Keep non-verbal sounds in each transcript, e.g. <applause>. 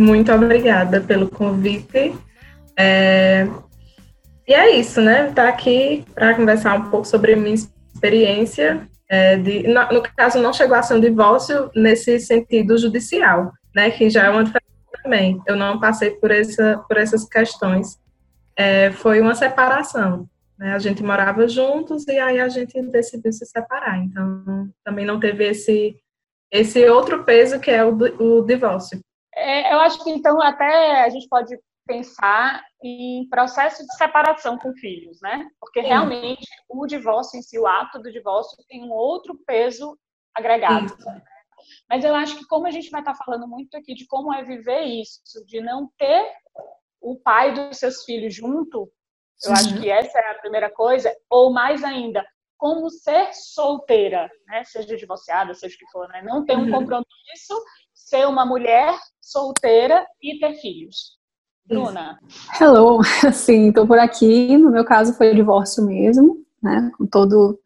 Muito obrigada pelo convite. É... E é isso, né? Estar tá aqui para conversar um pouco sobre minha experiência. É, de, no, no, caso, não chegou a ser um divórcio nesse sentido judicial, né? Que já é uma diferença também. Eu não passei por, essa, por essas questões. É, foi uma separação. Né? A gente morava juntos e aí a gente decidiu se separar. Então, também não teve esse, esse outro peso que é o, o divórcio. É, eu acho que então até a gente pode pensar em processo de separação com filhos, né? Porque Sim. realmente o divórcio em si, o ato do divórcio tem um outro peso agregado. Isso. Mas eu acho que como a gente vai estar falando muito aqui de como é viver isso, de não ter o pai dos seus filhos junto, eu acho que essa é a primeira coisa, ou mais ainda, como ser solteira, né? seja divorciada, seja o que for, né? não ter um uhum. compromisso, ser uma mulher solteira e ter filhos. Bruna? Hello, <laughs> sim, estou por aqui. No meu caso foi divórcio mesmo, né? Com todo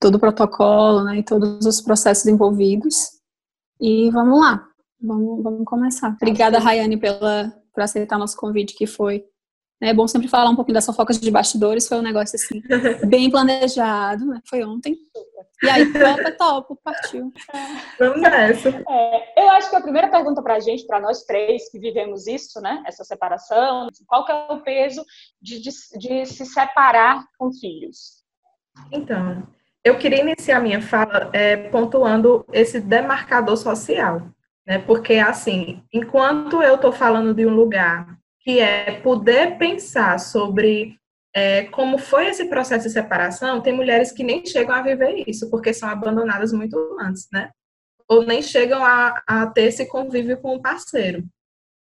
todo o protocolo, né? E todos os processos envolvidos. E vamos lá, vamos, vamos começar. Obrigada, Rayane, pela por aceitar nosso convite, que foi é bom sempre falar um pouquinho das fofocas de bastidores, foi um negócio assim, <laughs> bem planejado, né? Foi ontem. E aí, topa, topo, partiu. Vamos nessa. É, eu acho que a primeira pergunta para a gente, para nós três que vivemos isso, né? Essa separação, qual que é o peso de, de, de se separar com filhos? Então, eu queria iniciar minha fala é, pontuando esse demarcador social, né? Porque, assim, enquanto eu estou falando de um lugar que é poder pensar sobre é, como foi esse processo de separação, tem mulheres que nem chegam a viver isso, porque são abandonadas muito antes, né? Ou nem chegam a, a ter esse convívio com o parceiro.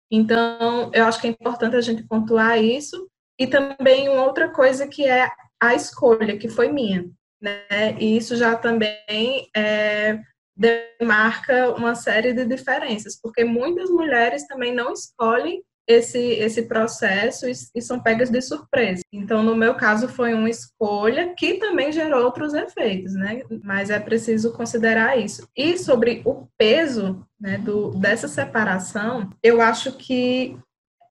Então, eu acho que é importante a gente pontuar isso. E também uma outra coisa que é a escolha, que foi minha, né? E isso já também é, demarca uma série de diferenças, porque muitas mulheres também não escolhem esse, esse processo e, e, são pegas de surpresa. Então, no meu caso, foi uma escolha que também gerou outros efeitos, né? Mas é preciso considerar isso. E sobre o peso né, do, dessa separação, eu acho que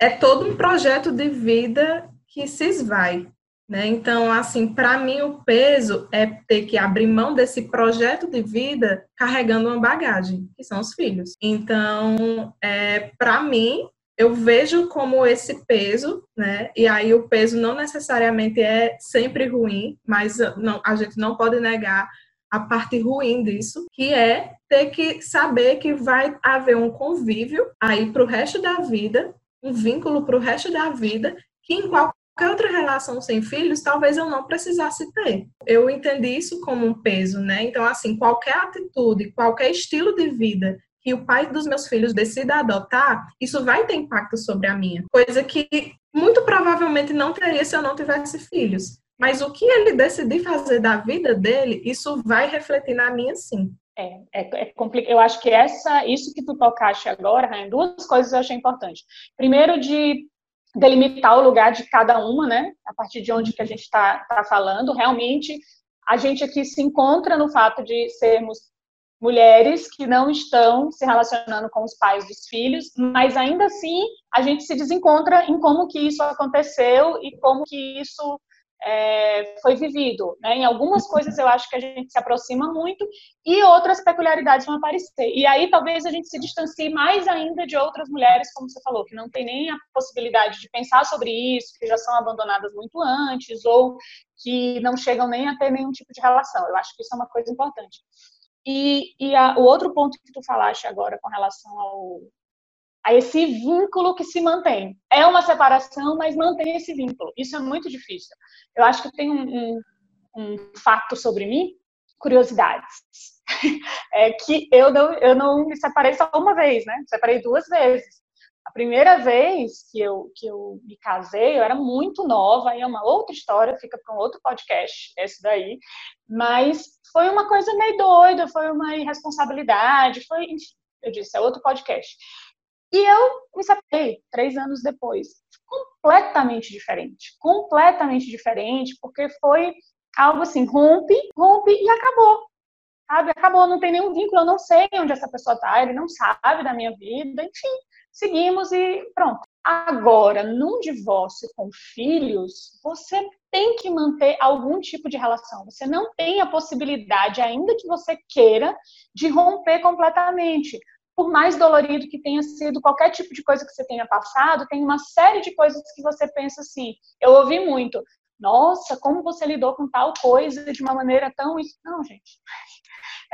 é todo um projeto de vida que se esvai. Né? Então, assim, para mim o peso é ter que abrir mão desse projeto de vida carregando uma bagagem, que são os filhos. Então, é, para mim, eu vejo como esse peso, né? E aí o peso não necessariamente é sempre ruim, mas não, a gente não pode negar a parte ruim disso, que é ter que saber que vai haver um convívio aí para o resto da vida, um vínculo para o resto da vida, que em qualquer outra relação sem filhos, talvez eu não precisasse ter. Eu entendi isso como um peso, né? Então, assim, qualquer atitude, qualquer estilo de vida que o pai dos meus filhos decida adotar, isso vai ter impacto sobre a minha. Coisa que muito provavelmente não teria se eu não tivesse filhos. Mas o que ele decidir fazer da vida dele, isso vai refletir na minha sim. É, é, é complicado. Eu acho que essa, isso que tu tocaste agora, Rainha, duas coisas eu achei importante. Primeiro, de delimitar o lugar de cada uma, né? A partir de onde que a gente está tá falando. Realmente, a gente aqui se encontra no fato de sermos mulheres que não estão se relacionando com os pais dos filhos, mas ainda assim a gente se desencontra em como que isso aconteceu e como que isso é, foi vivido. Né? Em algumas coisas eu acho que a gente se aproxima muito e outras peculiaridades vão aparecer. E aí talvez a gente se distancie mais ainda de outras mulheres, como você falou, que não tem nem a possibilidade de pensar sobre isso, que já são abandonadas muito antes ou que não chegam nem a ter nenhum tipo de relação. Eu acho que isso é uma coisa importante. E, e a, o outro ponto que tu falaste agora com relação ao, a esse vínculo que se mantém. É uma separação, mas mantém esse vínculo. Isso é muito difícil. Eu acho que tem um, um, um fato sobre mim, curiosidades. <laughs> É que eu não, eu não me separei só uma vez, né? Me separei duas vezes. A primeira vez que eu, que eu me casei, eu era muito nova, aí é uma outra história, fica para um outro podcast, esse daí. Mas foi uma coisa meio doida, foi uma irresponsabilidade, foi, enfim, eu disse, é outro podcast. E eu me separei três anos depois. Completamente diferente. Completamente diferente, porque foi algo assim, rompe, rompe e acabou. Sabe? Acabou, não tem nenhum vínculo, eu não sei onde essa pessoa tá, ele não sabe da minha vida, enfim seguimos e pronto. Agora, num divórcio com filhos, você tem que manter algum tipo de relação. Você não tem a possibilidade, ainda que você queira, de romper completamente. Por mais dolorido que tenha sido qualquer tipo de coisa que você tenha passado, tem uma série de coisas que você pensa assim. Eu ouvi muito. Nossa, como você lidou com tal coisa de uma maneira tão. Não, gente. <laughs>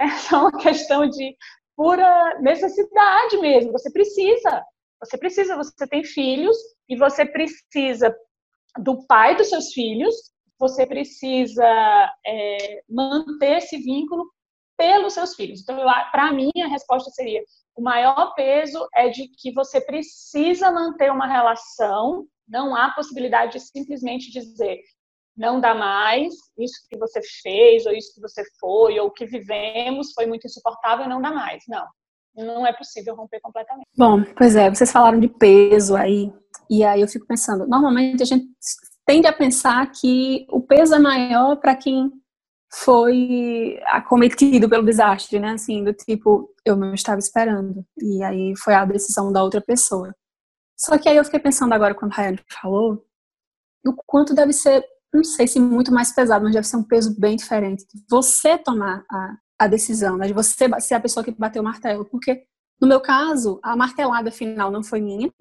É só uma questão de pura necessidade mesmo. Você precisa. Você precisa, você tem filhos e você precisa do pai dos seus filhos, você precisa é, manter esse vínculo pelos seus filhos. Então, para mim, a resposta seria: o maior peso é de que você precisa manter uma relação, não há possibilidade de simplesmente dizer não dá mais, isso que você fez, ou isso que você foi, ou o que vivemos foi muito insuportável, não dá mais. Não, não é possível romper completamente. Bom, pois é, vocês falaram de peso aí, e aí eu fico pensando, normalmente a gente tende a pensar que o peso é maior para quem foi acometido pelo desastre, né? Assim, do tipo, eu não estava esperando. E aí foi a decisão da outra pessoa. Só que aí eu fiquei pensando agora, quando a Rayane falou, o quanto deve ser, não sei se muito mais pesado, mas deve ser um peso bem diferente. Você tomar a, a decisão, né, de você ser a pessoa que bateu o martelo, porque no meu caso, a martelada final não foi minha,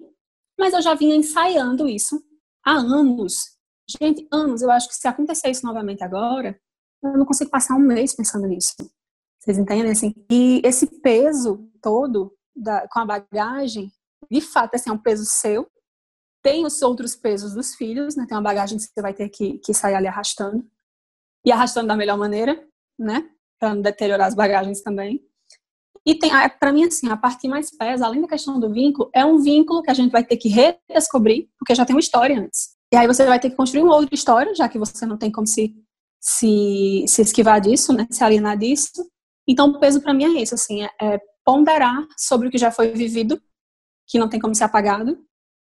mas eu já vinha ensaiando isso há anos. Gente, anos. Eu acho que se acontecer isso novamente agora, eu não consigo passar um mês pensando nisso. Vocês entendem? Assim, e esse peso todo da, com a bagagem, de fato, assim, é um peso seu. Tem os outros pesos dos filhos, né? Tem uma bagagem que você vai ter que, que sair ali arrastando. E arrastando da melhor maneira, né? para não deteriorar as bagagens também. E tem, para mim, assim, a parte que mais pesa, além da questão do vínculo, é um vínculo que a gente vai ter que redescobrir, porque já tem uma história antes. E aí você vai ter que construir uma outra história, já que você não tem como se, se, se esquivar disso, né, se alienar disso. Então, o peso para mim é isso, assim, é, é ponderar sobre o que já foi vivido, que não tem como ser apagado,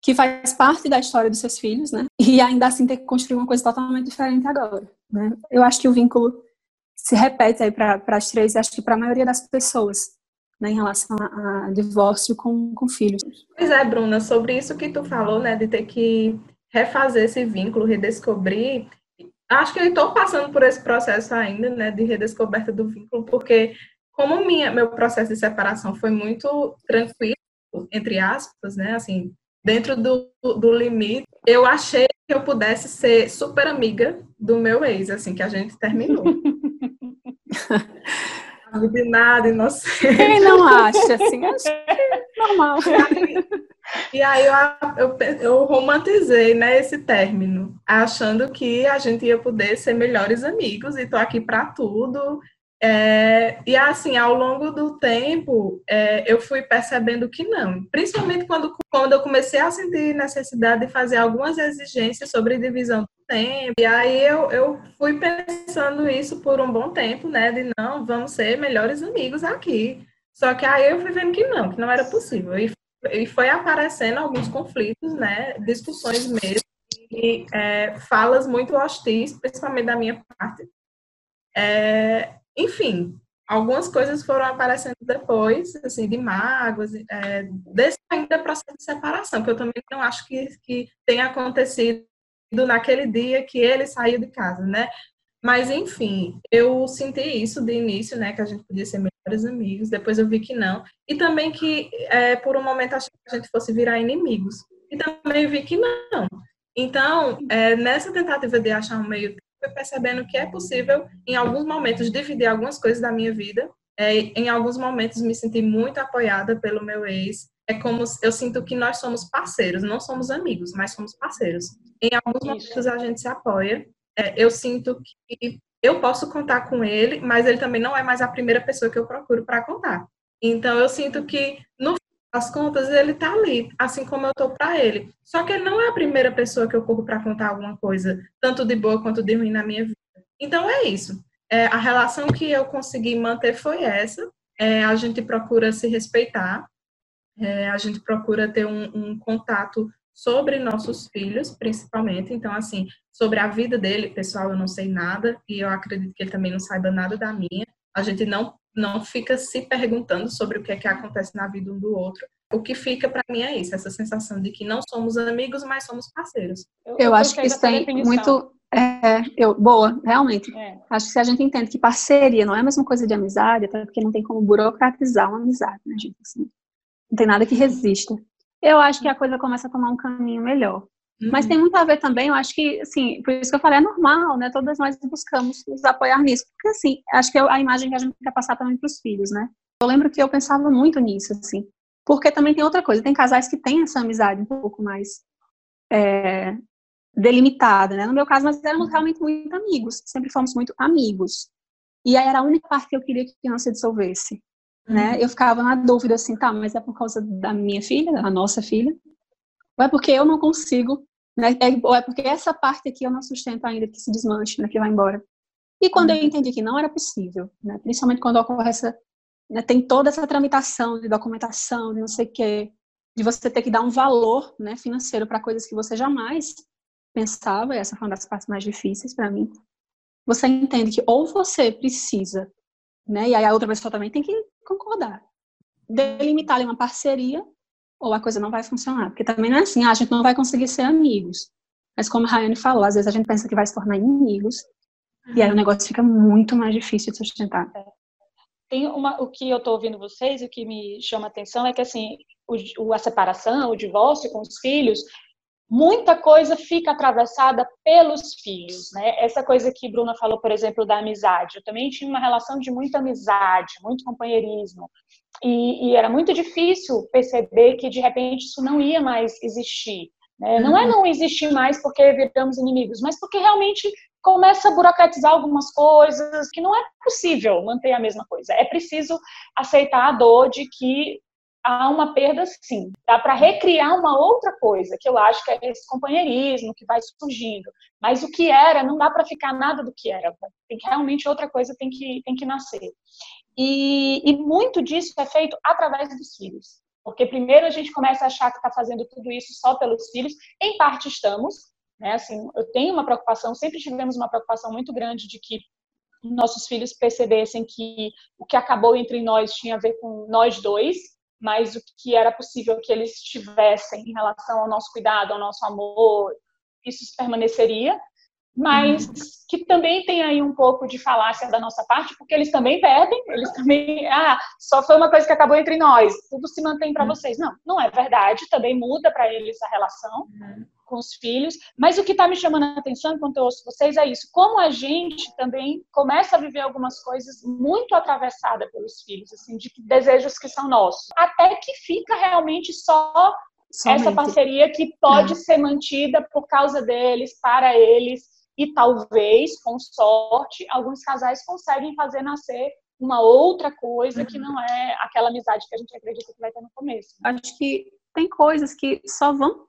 que faz parte da história dos seus filhos, né? E ainda assim ter que construir uma coisa totalmente diferente agora, né? Eu acho que o vínculo se repete aí para as três, acho que para a maioria das pessoas, né, em relação a, a, divórcio com, com filhos. Pois é, Bruna, sobre isso que tu falou, né, de ter que refazer esse vínculo, redescobrir, acho que eu estou passando por esse processo ainda, né, de redescoberta do vínculo, porque como minha, meu processo de separação foi muito tranquilo, entre aspas, né, assim, dentro do, do limite, eu achei que eu pudesse ser super amiga do meu ex, assim, que a gente terminou. <laughs> de nada, inocente. Quem não acha, assim, acho que é normal. E aí eu, eu, eu, romantizei né, esse término, achando que a gente ia poder ser melhores amigos e tô aqui para tudo. É, e assim, ao longo do tempo, é, eu fui percebendo que não. Principalmente quando, quando eu comecei a sentir necessidade de fazer algumas exigências sobre divisão do tempo. E aí eu, eu fui pensando isso por um bom tempo, né? De não, vamos ser melhores amigos aqui. Só que aí eu fui vendo que não, que não era possível. E, e foi aparecendo alguns conflitos, né? Discussões mesmo. E é, falas muito hostis, principalmente da minha parte. É, enfim, algumas coisas foram aparecendo depois, assim, de mágoas, é, desse ainda processo de separação, que eu também não acho que, que tenha acontecido naquele dia que ele saiu de casa, né? Mas, enfim, eu senti isso de início, né? Que a gente podia ser melhores amigos, depois eu vi que não. E também que, é, por um momento, achei que a gente fosse virar inimigos. E também vi que não. Então, é, nessa tentativa de achar um meio fui percebendo que é possível, em alguns momentos, dividir algumas coisas da minha vida. É, em alguns momentos, me senti muito apoiada pelo meu ex. É como eu sinto que nós somos parceiros, não somos amigos, mas somos parceiros. Em alguns momentos, a gente se apoia. É, eu sinto que eu posso contar com ele, mas ele também não é mais a primeira pessoa que eu procuro para contar. Então, eu sinto que, no as contas, ele tá ali, assim como eu tô para ele. Só que ele não é a primeira pessoa que eu corro para contar alguma coisa, tanto de boa quanto de ruim na minha vida. Então é isso. É, a relação que eu consegui manter foi essa. É, a gente procura se respeitar, é, a gente procura ter um, um contato sobre nossos filhos, principalmente. Então, assim, sobre a vida dele, pessoal, eu não sei nada e eu acredito que ele também não saiba nada da minha. A gente não não fica se perguntando sobre o que é que acontece na vida um do outro, O que fica para mim é isso, essa sensação de que não somos amigos, mas somos parceiros. Eu, eu acho que isso tem definição. muito. É, eu, boa, realmente. É. Acho que se a gente entende que parceria não é a mesma coisa de amizade, até porque não tem como burocratizar uma amizade, né, gente? Assim, não tem nada que resista. Eu acho que a coisa começa a tomar um caminho melhor. Uhum. Mas tem muito a ver também, eu acho que, assim, por isso que eu falei, é normal, né? Todas nós buscamos nos apoiar nisso. Porque, assim, acho que é a imagem que a gente quer passar também para os filhos, né? Eu lembro que eu pensava muito nisso, assim. Porque também tem outra coisa, tem casais que têm essa amizade um pouco mais é, delimitada, né? No meu caso, nós éramos realmente muito amigos, sempre fomos muito amigos. E aí era a única parte que eu queria que não se dissolvesse, né? Uhum. Eu ficava na dúvida assim, tá, mas é por causa da minha filha, da nossa filha, ou é porque eu não consigo né? É, ou é porque essa parte aqui eu não sustento ainda que se desmanche, né, que vai embora. E quando eu uhum. entendi que não era possível, né, principalmente quando ocorre essa, né, tem toda essa tramitação de documentação, de não sei o quê, de você ter que dar um valor né, financeiro para coisas que você jamais pensava, essa foi uma das partes mais difíceis para mim. Você entende que ou você precisa, né, e aí a outra pessoa também tem que concordar, delimitar uma parceria ou a coisa não vai funcionar. Porque também não é assim, ah, a gente não vai conseguir ser amigos. Mas como a Rayane falou, às vezes a gente pensa que vai se tornar inimigos, uhum. e aí o negócio fica muito mais difícil de sustentar. É. Tem uma, o que eu estou ouvindo vocês, o que me chama a atenção é que assim, o, a separação, o divórcio com os filhos, muita coisa fica atravessada pelos filhos, né? Essa coisa que Bruna falou, por exemplo, da amizade. Eu também tinha uma relação de muita amizade, muito companheirismo. E, e, era muito difícil perceber que de repente isso não ia mais existir. Né? Não é uhum. não existir mais porque viramos inimigos, mas porque realmente começa a burocratizar algumas coisas que não é possível manter a mesma coisa. É preciso aceitar a dor de que há uma perda sim. Dá para recriar uma outra coisa, que eu acho que é esse companheirismo que vai surgindo. Mas o que era, não dá para ficar nada do que era. Tem que realmente outra coisa tem que, tem que nascer. E, e muito disso é feito através dos filhos. Porque primeiro a gente começa a achar que está fazendo tudo isso só pelos filhos. Em parte estamos, né? Assim, eu tenho uma preocupação, sempre tivemos uma preocupação muito grande de que nossos filhos percebessem que o que acabou entre nós tinha a ver com nós dois, mas o que era possível que eles tivessem em relação ao nosso cuidado, ao nosso amor, isso permaneceria mas uhum. que também tem aí um pouco de falácia da nossa parte, porque eles também perdem, eles também, ah, só foi uma coisa que acabou entre nós, tudo se mantém para uhum. vocês. Não, não é verdade, também muda para eles a relação uhum. Com os filhos, mas o que está me chamando a atenção enquanto eu ouço vocês é isso, como a gente também começa a viver algumas coisas muito atravessada pelos filhos, assim, de desejos que são nossos, até que fica realmente só Somente. essa parceria que pode é. ser mantida por causa deles, para eles, e talvez, com sorte, alguns casais conseguem fazer nascer uma outra coisa que não é aquela amizade que a gente acredita que vai ter no começo. Acho que tem coisas que só vão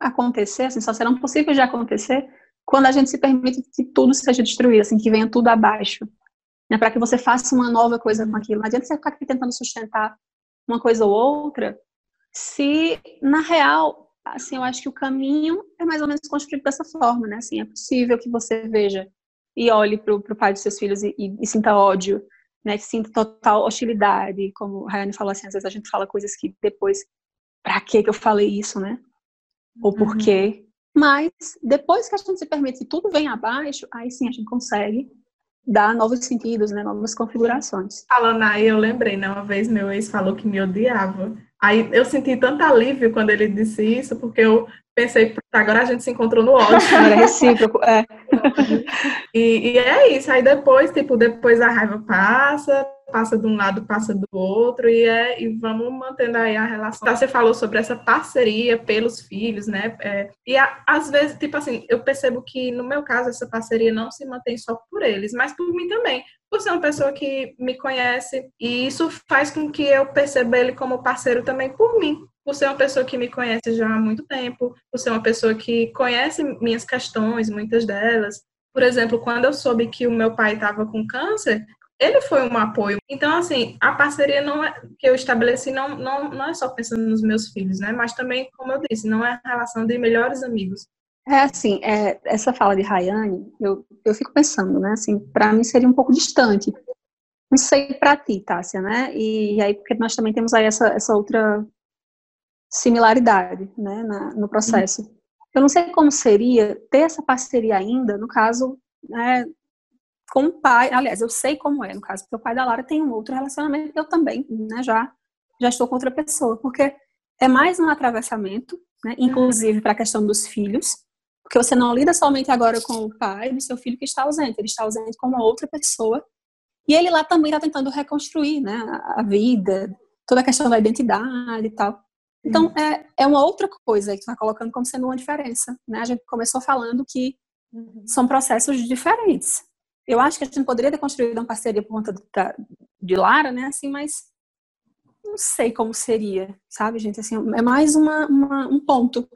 acontecer, assim, só serão possíveis de acontecer quando a gente se permite que tudo seja destruído, assim, que venha tudo abaixo. Né, para que você faça uma nova coisa com aquilo. Não adianta você ficar aqui tentando sustentar uma coisa ou outra, se na real assim, eu acho que o caminho é mais ou menos construído dessa forma, né? Assim, é possível que você veja e olhe para o pai de seus filhos e, e, e, sinta ódio, né? Que sinta total hostilidade, como a Rayane falou assim, às vezes a gente fala coisas que depois, para que que eu falei isso, né? Ou por uhum. quê? Mas depois que a gente se permite que tudo vem abaixo, aí sim a gente consegue dar novos sentidos, né? Novas configurações. Falando aí, eu lembrei, né? Uma vez meu ex falou que me odiava. Aí eu senti tanto alívio quando ele disse isso, porque eu pensei, agora a gente se encontrou no ódio. <laughs> Era recíproco, é. E, e, é isso, aí depois, tipo, depois a raiva passa, passa de um lado, passa do outro, e, é, e vamos mantendo aí a relação. Você falou sobre essa parceria pelos filhos, né? É, e a, às vezes, tipo assim, eu percebo que no meu caso essa parceria não se mantém só por eles, mas por mim também. Por ser uma pessoa que me conhece, e isso faz com que eu perceba ele como parceiro também por mim, por ser uma pessoa que me conhece já há muito tempo, por ser uma pessoa que conhece minhas questões, muitas delas. Por exemplo, quando eu soube que o meu pai estava com câncer, ele foi um apoio. Então, assim, a parceria não é, que eu estabeleci não, não, não é só pensando nos meus filhos, né? Mas também, como eu disse, não é a relação de melhores amigos. É assim, é, essa fala de Rayane, eu, eu fico pensando, né? Assim, para mim seria um pouco distante. Não sei para ti, Tássia, né? E, aí, porque nós também temos aí essa, essa outra similaridade né, na, no processo. Uhum. Eu não sei como seria ter essa parceria ainda, no caso, né, com o pai. Aliás, eu sei como é, no caso, porque o pai da Lara tem um outro relacionamento, eu também, né, já, já estou com outra pessoa, porque é mais um atravessamento, né, inclusive para a questão dos filhos, porque você não lida somente agora com o pai do seu filho que está ausente, ele está ausente com uma outra pessoa, e ele lá também está tentando reconstruir né, a vida, toda a questão da identidade e tal. Então, uhum. é, é uma outra coisa que está colocando como sendo uma diferença. Né? A gente começou falando que uhum. são processos diferentes. Eu acho que a gente poderia ter construído uma parceria por conta da, de Lara, né? Assim, mas não sei como seria, sabe, gente? Assim, é mais uma, uma um ponto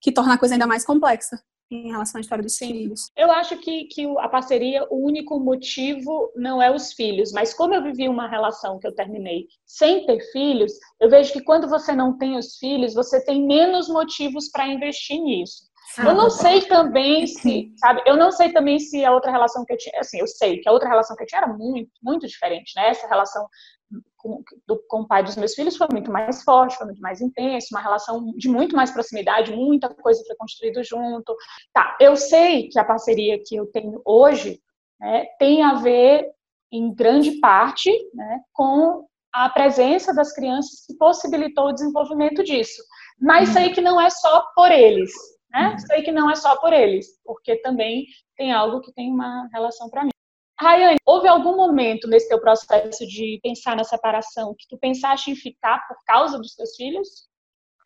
que torna a coisa ainda mais complexa em relação à história dos filhos. Eu acho que, que a parceria, o único motivo não é os filhos, mas como eu vivi uma relação que eu terminei sem ter filhos, eu vejo que quando você não tem os filhos, você tem menos motivos para investir nisso. Eu não sei também se, sabe, eu não sei também se a outra relação que eu tinha, assim, eu sei que a outra relação que eu tinha era muito, muito diferente, né? Essa relação com, do, com o pai dos meus filhos foi muito mais forte, foi muito mais intenso, uma relação de muito mais proximidade, muita coisa foi construída junto. Tá, eu sei que a parceria que eu tenho hoje né, tem a ver, em grande parte, né, com a presença das crianças que possibilitou o desenvolvimento disso. Mas uhum. sei que não é só por eles, né? Uhum. Sei que não é só por eles, porque também tem algo que tem uma relação para mim. Rayane, houve algum momento nesse teu processo de pensar na separação que tu pensaste em ficar por causa dos teus filhos?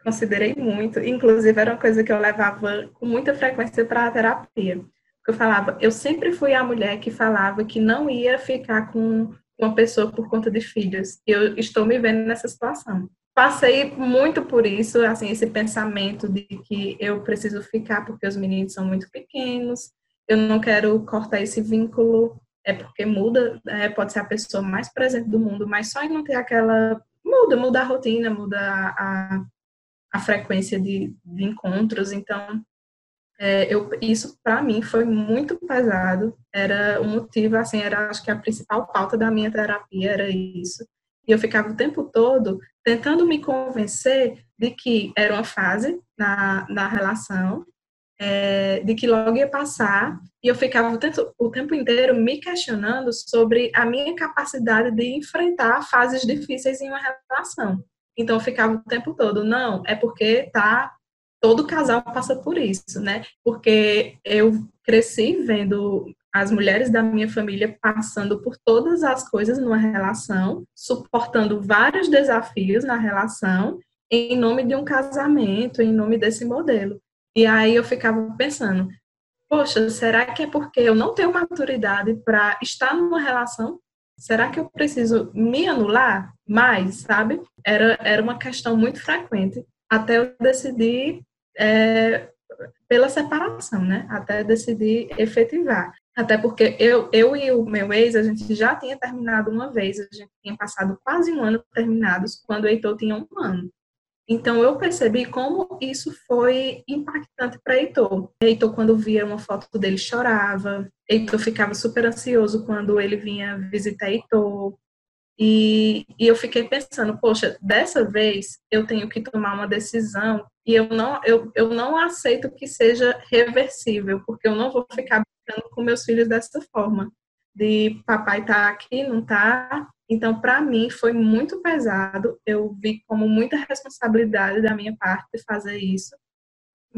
Considerei muito, inclusive era uma coisa que eu levava com muita frequência para a terapia. Eu falava, eu sempre fui a mulher que falava que não ia ficar com uma pessoa por conta de filhos. Eu estou me vendo nessa situação. Passei muito por isso, assim, esse pensamento de que eu preciso ficar porque os meninos são muito pequenos, eu não quero cortar esse vínculo é porque muda, é, pode ser a pessoa mais presente do mundo, mas só em não ter aquela. Muda, muda a rotina, muda a, a frequência de, de encontros. Então, é, eu, isso para mim foi muito pesado. Era o motivo, assim, era acho que a principal pauta da minha terapia era isso. E eu ficava o tempo todo tentando me convencer de que era uma fase na, na relação é, de que logo ia passar, e eu ficava o tempo, o tempo inteiro me questionando sobre a minha capacidade de enfrentar fases difíceis em uma relação. Então eu ficava o tempo todo, não, é porque tá todo casal passa por isso, né? Porque eu cresci vendo as mulheres da minha família passando por todas as coisas numa relação, suportando vários desafios na relação em nome de um casamento, em nome desse modelo. E aí eu ficava pensando, poxa, será que é porque eu não tenho maturidade para estar numa relação? Será que eu preciso me anular mais, sabe? Era, era uma questão muito frequente até eu decidir é, pela separação, né? Até decidir efetivar. Até porque eu, eu e o meu ex, a gente já tinha terminado uma vez, a gente tinha passado quase um ano terminados, quando o Heitor tinha um ano. Então, eu percebi como isso foi impactante para Heitor. Heitor, quando via uma foto dele, chorava. Heitor ficava super ansioso quando ele vinha visitar Heitor. E, e eu fiquei pensando, poxa, dessa vez eu tenho que tomar uma decisão e eu não, eu, eu não aceito que seja reversível, porque eu não vou ficar brincando com meus filhos dessa forma. De papai tá aqui, não tá, então, para mim, foi muito pesado. Eu vi como muita responsabilidade da minha parte fazer isso.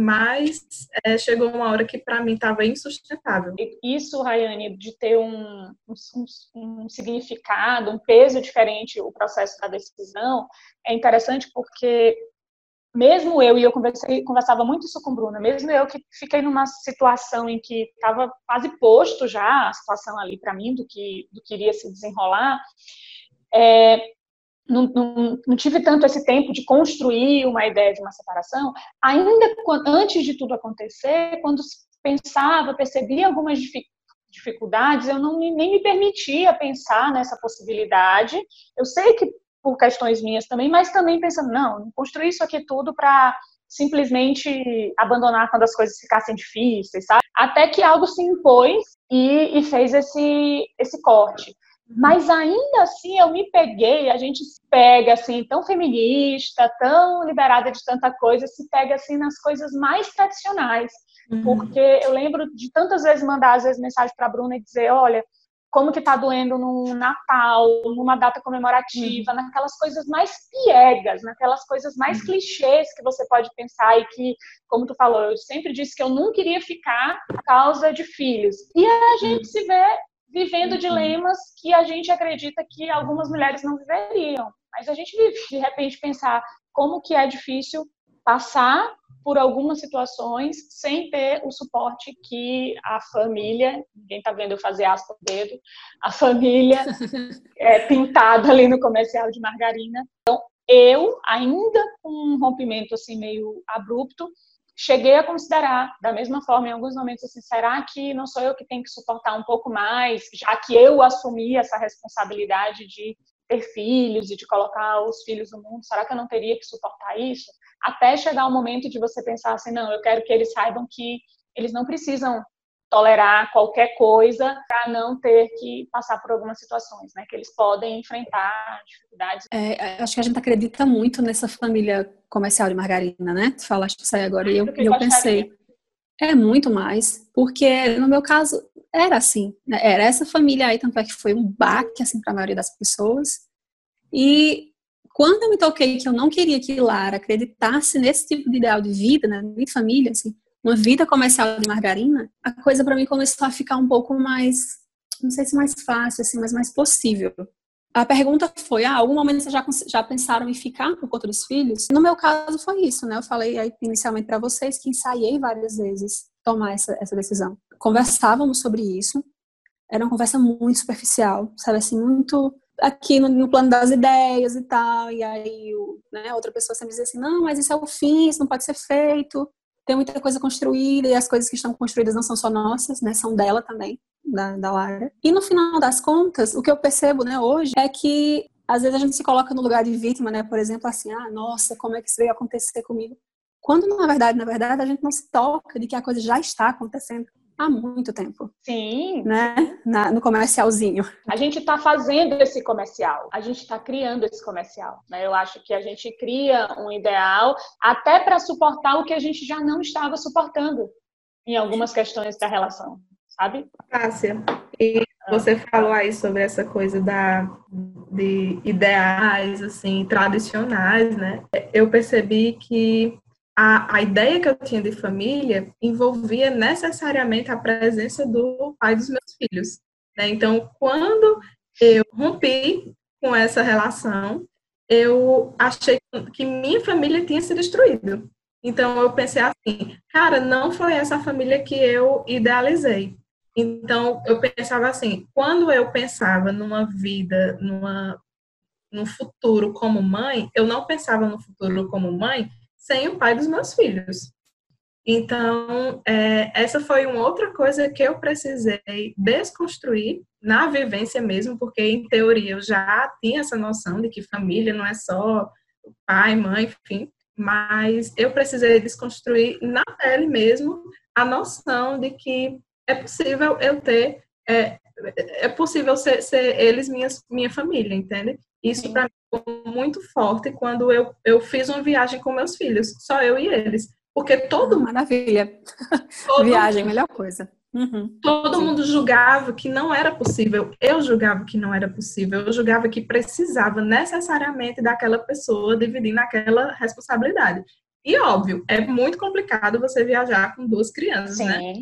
Mas é, chegou uma hora que para mim estava insustentável. Isso, Rayane, de ter um, um, um, significado, um peso diferente, o processo da decisão, é interessante porque mesmo eu, e eu conversava muito isso com Bruna, mesmo eu que fiquei numa situação em que estava quase posto já a situação ali para mim do que, do que iria se desenrolar, é, não, não, não, tive tanto esse tempo de construir uma ideia de uma separação, ainda antes de tudo acontecer, quando pensava, percebia algumas dificuldades, eu não nem me permitia pensar nessa possibilidade. Eu sei que por questões minhas também, mas também pensando, não, construir isso aqui tudo para simplesmente abandonar quando as coisas ficassem difíceis, sabe? Até que algo se impôs e, e fez esse, esse corte. Mas ainda assim eu me peguei, a gente se pega assim, tão feminista, tão liberada de tanta coisa, se pega assim nas coisas mais tradicionais. Uhum. Porque eu lembro de tantas vezes mandar às vezes mensagem para a Bruna e dizer, olha, como que tá doendo num Natal, numa data comemorativa, uhum. naquelas coisas mais piegas, naquelas coisas mais uhum. clichês que você pode pensar e que, como tu falou, eu sempre disse que eu não queria ficar por causa de filhos. E a gente uhum. se vê vivendo uhum. dilemas que a gente acredita que algumas mulheres não viveriam. Mas a gente vive, de repente, pensar como que é difícil passar por algumas situações sem ter o suporte que a família, ninguém está vendo eu fazer aspa o dedo, a família <laughs> é pintada ali no comercial de margarina. Então, eu, ainda com um rompimento assim meio abrupto, cheguei a considerar, da mesma forma, em alguns momentos, assim, será que não sou eu que tenho que suportar um pouco mais, já que eu assumi essa responsabilidade de ter filhos e de colocar os filhos no mundo, será que eu não teria que suportar isso? Até chegar o momento de você pensar assim, não, eu quero que eles saibam que eles não precisam tolerar qualquer coisa para não ter que passar por algumas situações, né? Que eles podem enfrentar dificuldades. É, acho que a gente acredita muito nessa família comercial de margarina, né? Tu falaste isso aí agora e eu, eu pensei, é muito mais, porque no meu caso era assim, né? era essa família aí, tanto é que foi um baque assim para a maioria das pessoas. E quando eu me toquei que eu não queria que Lara acreditasse nesse tipo de ideal de vida, né, de família, assim, uma vida comercial de margarina, a coisa para mim começou a ficar um pouco mais, não sei se mais fácil, assim, mas mais possível. A pergunta foi: ah, algum momento vocês já, já pensaram em ficar por conta dos filhos? No meu caso foi isso, né? Eu falei aí inicialmente para vocês que ensaiei várias vezes tomar essa, essa decisão. Conversávamos sobre isso, era uma conversa muito superficial, sabe assim, muito aqui no, no, plano das ideias e tal, e aí o, né, outra pessoa sempre dizia assim, não, mas isso é o fim, isso não pode ser feito, tem muita coisa construída e as coisas que estão construídas não são só nossas, né? São dela também, da, da Lara. E no final das contas, o que eu percebo, né, hoje é que às vezes a gente se coloca no lugar de vítima, né? Por exemplo, assim, ah, nossa, como é que isso veio acontecer comigo? Quando na verdade, na verdade, a gente não se toca de que a coisa já está acontecendo há muito tempo. Sim. Né? Na, no comercialzinho. A gente está fazendo esse comercial, a gente está criando esse comercial. Né? Eu acho que a gente cria um ideal até para suportar o que a gente já não estava suportando em algumas questões da relação, sabe? Cássia, e você falou aí sobre essa coisa da, de ideais, assim, tradicionais, né? Eu percebi que a, a ideia que eu tinha de família envolvia necessariamente a presença do pai dos meus filhos. Né? Então, quando eu rompi com essa relação, eu achei que minha família tinha se destruído. Então, eu pensei assim, cara, não foi essa família que eu idealizei. Então, eu pensava assim, quando eu pensava numa vida, numa, num futuro como mãe, eu não pensava no futuro como mãe sem o pai dos meus filhos. Então, é, essa foi uma outra coisa que eu precisei desconstruir na vivência mesmo, porque em teoria eu já tinha essa noção de que família não é só pai, mãe, enfim, mas eu precisei desconstruir na pele mesmo a noção de que é possível eu ter, é, é possível ser, ser eles minha, minha família, entende? Isso para mim muito forte quando eu, eu fiz uma viagem com meus filhos, só eu e eles. Porque todo Maravilha. Todo viagem, melhor coisa. Uhum. Todo mundo julgava que não era possível. Eu julgava que não era possível. Eu julgava que precisava necessariamente daquela pessoa dividindo aquela responsabilidade. E óbvio, é muito complicado você viajar com duas crianças, né? Sim. né?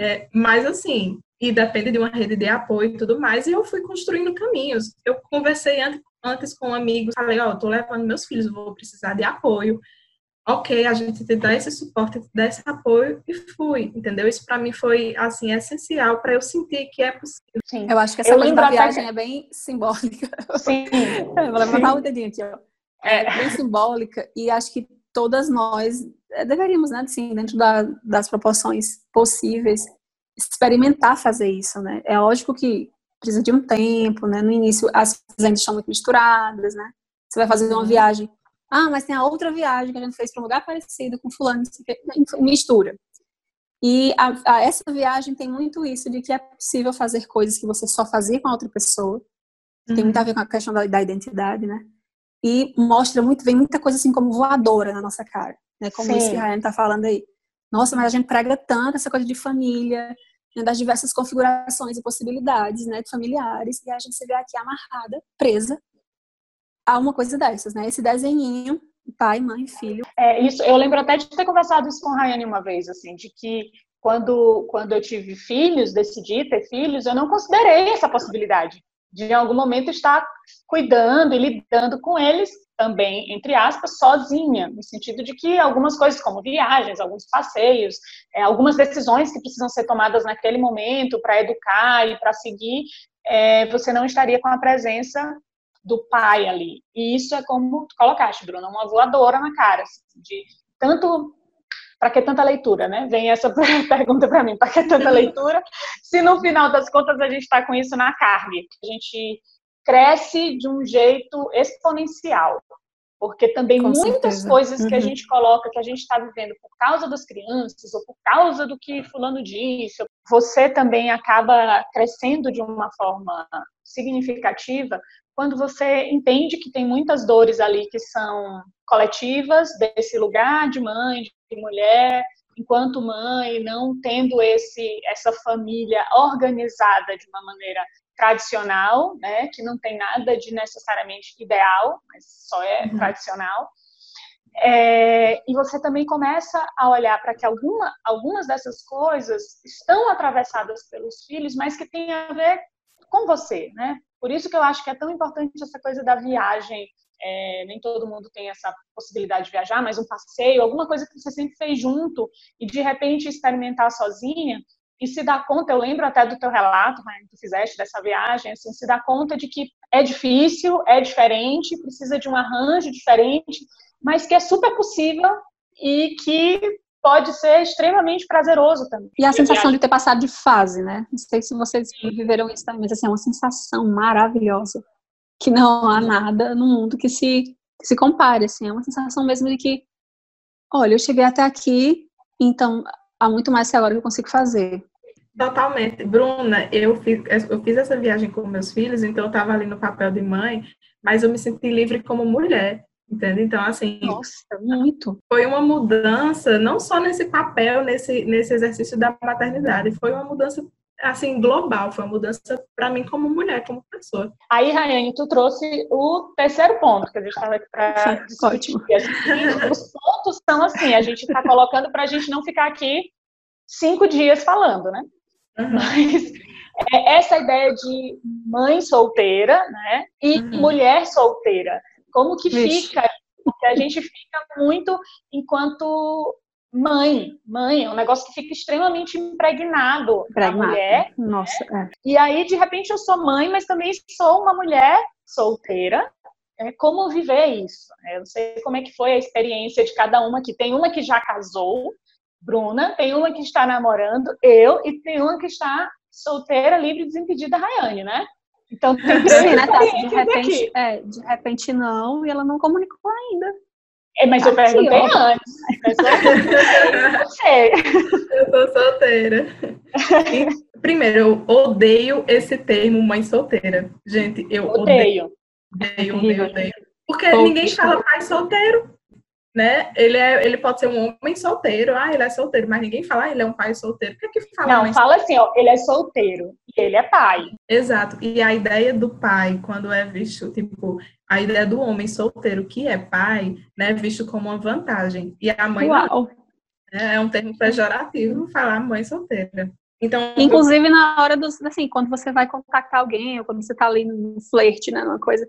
É, mas assim, e depende de uma rede de apoio e tudo mais, e eu fui construindo caminhos. Eu conversei antes, antes com amigos, falei, ó, oh, tô levando meus filhos, vou precisar de apoio. Ok, a gente te dá esse suporte, te dá esse apoio e fui, entendeu? Isso para mim foi, assim, essencial para eu sentir que é possível. Sim. Eu acho que essa eu coisa da viagem é bem simbólica. Sim. <laughs> vou levantar o dedinho aqui, ó. É. é bem simbólica e acho que todas nós é, deveríamos, né, assim, dentro da, das proporções possíveis, experimentar fazer isso, né? É lógico que precisa de um tempo, né? No início as coisas ainda estão muito misturadas, né? Você vai fazer uma uhum. viagem, ah, mas tem a outra viagem que a gente fez para um lugar parecido com fulano, mistura. E a, a, essa viagem tem muito isso de que é possível fazer coisas que você só fazia com a outra pessoa, uhum. tem muito a ver com a questão da, da, identidade, né? E mostra muito, vem muita coisa assim como voadora na nossa cara, né? Como Sim. isso que a Ryan tá falando aí. Nossa, mas a gente prega tanto essa coisa de família, né, das diversas configurações e possibilidades, né, familiares, e a gente se vê aqui amarrada, presa a uma coisa dessas, né? Esse desenhinho, pai, mãe, filho. É, isso, eu lembro até de ter conversado isso com a Rayane uma vez, assim, de que quando, quando eu tive filhos, decidi ter filhos, eu não considerei essa possibilidade de em algum momento estar cuidando e lidando com eles também, entre aspas, sozinha, no sentido de que algumas coisas, como viagens, alguns passeios, é, algumas decisões que precisam ser tomadas naquele momento para educar e para seguir, é, você não estaria com a presença do pai ali. E isso é como tu colocaste, Bruna, uma voadora na cara, assim, de tanto para que tanta leitura, né? Vem essa <laughs> pergunta para mim, para que tanta leitura? Se no final das contas a gente está com isso na carne, a gente cresce de um jeito exponencial. Porque também Com muitas certeza. coisas que a uhum. gente coloca, que a gente está vivendo por causa das crianças, ou por causa do que fulano disse, você também acaba crescendo de uma forma significativa quando você entende que tem muitas dores ali que são coletivas desse lugar de mãe, de mulher, enquanto mãe, não tendo esse essa família organizada de uma maneira tradicional, né, que não tem nada de necessariamente ideal, mas só é uhum. tradicional. É, e você também começa a olhar para que alguma, algumas dessas coisas estão atravessadas pelos filhos, mas que tem a ver com você, né? Por isso que eu acho que é tão importante essa coisa da viagem. É, nem todo mundo tem essa possibilidade de viajar, mas um passeio, alguma coisa que você sempre fez junto e de repente experimentar sozinha e se dar conta, eu lembro até do teu relato, que tu fizeste dessa viagem, assim, se dar conta de que é difícil, é diferente, precisa de um arranjo diferente, mas que é super possível e que pode ser extremamente prazeroso também. E a sensação de ter passado de fase, né? Não sei se vocês viveram isso também, mas assim, é uma sensação maravilhosa, que não há nada no mundo que se, que se compare, assim, é uma sensação mesmo de que, olha, eu cheguei até aqui, então há muito mais que agora que eu consigo fazer. Totalmente. Bruna, eu fiz, eu fiz essa viagem com meus filhos, então eu estava ali no papel de mãe, mas eu me senti livre como mulher. Entende? Então, assim. Nossa, muito. Foi uma mudança, não só nesse papel, nesse, nesse exercício da maternidade, foi uma mudança assim, global, foi uma mudança para mim como mulher, como pessoa. Aí, Rayane, tu trouxe o terceiro ponto que a gente estava aqui para discutir. Os pontos são assim, a gente está colocando para a gente não ficar aqui cinco dias falando, né? Uhum. Mas é essa ideia de mãe solteira, né? E uhum. mulher solteira. Como que Vixe. fica? Porque a gente fica muito enquanto mãe, mãe, é um negócio que fica extremamente impregnado, impregnado. na mulher. Nossa, é. E aí, de repente, eu sou mãe, mas também sou uma mulher solteira. É, como viver isso? Eu não sei como é que foi a experiência de cada uma aqui. Tem uma que já casou, Bruna, tem uma que está namorando, eu, e tem uma que está solteira, livre e desimpedida, Rayane, né? Então tem Sim, né, Tati? De repente, é, de repente não, e ela não comunicou ainda. É, mas eu perguntei antes. Sei. Eu sou solteira. E, primeiro, eu odeio esse termo mãe solteira. Gente, eu odeio. Odeio, odeio, odeio. Porque ninguém fala pai solteiro né? Ele, é, ele pode ser um homem solteiro, ah, ele é solteiro, mas ninguém fala, ah, ele é um pai solteiro. O que é que fala? Não, fala assim, ó, ele é solteiro e ele é pai. Exato. E a ideia do pai, quando é visto, tipo, a ideia do homem solteiro que é pai, né, é visto como uma vantagem. E a mãe Uau. Né, é um termo pejorativo falar mãe solteira. Então, Inclusive na hora dos, assim, quando você vai contactar alguém, ou quando você tá ali no flerte, né, uma coisa,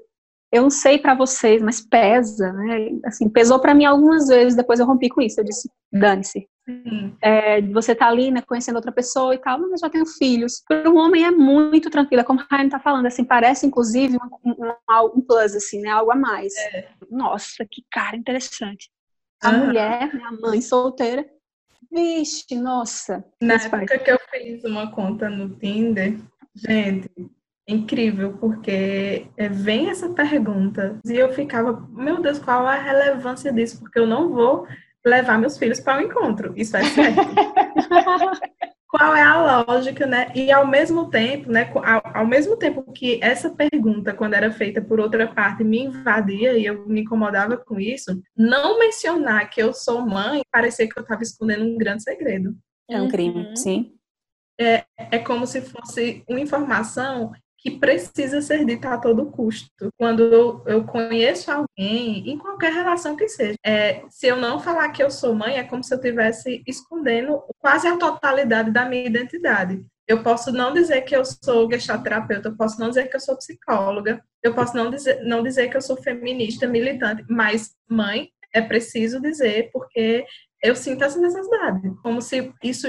eu não sei para vocês, mas pesa, né? Assim, pesou para mim algumas vezes, depois eu rompi com isso, eu disse, dane-se. É, você tá ali, né, conhecendo outra pessoa e tal, mas já tenho filhos. Para um homem é muito tranquilo, é como a Raine tá falando, assim, parece inclusive um, um, um plus, assim, né, algo a mais. É. Nossa, que cara interessante. A uhum. mulher, né, a mãe solteira, vixe, nossa. Na época que eu fiz uma conta no Tinder, gente, incrível, porque é, vem essa pergunta e eu ficava, meu Deus, qual a relevância disso? Porque eu não vou levar meus filhos para o um encontro, isso é certo. <laughs> qual é a lógica, né? E ao mesmo tempo, né? Ao, ao, mesmo tempo que essa pergunta, quando era feita por outra parte, me invadia e eu me incomodava com isso, não mencionar que eu sou mãe parecia que eu estava escondendo um grande segredo. É um crime, uhum. sim. É, é como se fosse uma informação que precisa ser dita a todo custo. Quando eu, conheço alguém, em qualquer relação que seja, é, se eu não falar que eu sou mãe, é como se eu estivesse escondendo quase a totalidade da minha identidade. Eu posso não dizer que eu sou gestalterapeuta, eu posso não dizer que eu sou psicóloga, eu posso não dizer, não dizer que eu sou feminista, militante, mas mãe é preciso dizer porque eu sinto essa necessidade, como se isso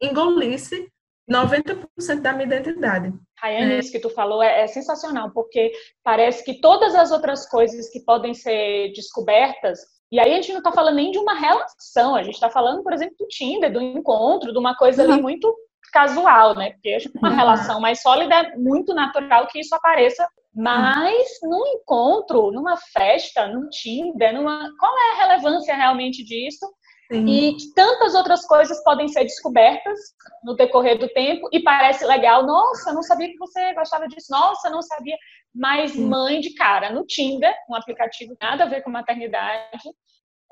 engolisse 90% da minha identidade. Rayane, é. isso que tu falou é, é, sensacional, porque parece que todas as outras coisas que podem ser descobertas, e aí a gente não está falando nem de uma relação, a gente está falando, por exemplo, do Tinder, do encontro, de uma coisa uhum. ali muito casual, né? Porque uma uhum. relação mais sólida é muito natural que isso apareça, mas uhum. num encontro, numa festa, num Tinder, numa... qual é a relevância realmente disso? Sim. E tantas outras coisas podem ser descobertas no decorrer do tempo e parece legal. Nossa, não sabia que você gostava disso. Nossa, não sabia. Mas mãe de cara no Tinder, um aplicativo nada a ver com maternidade,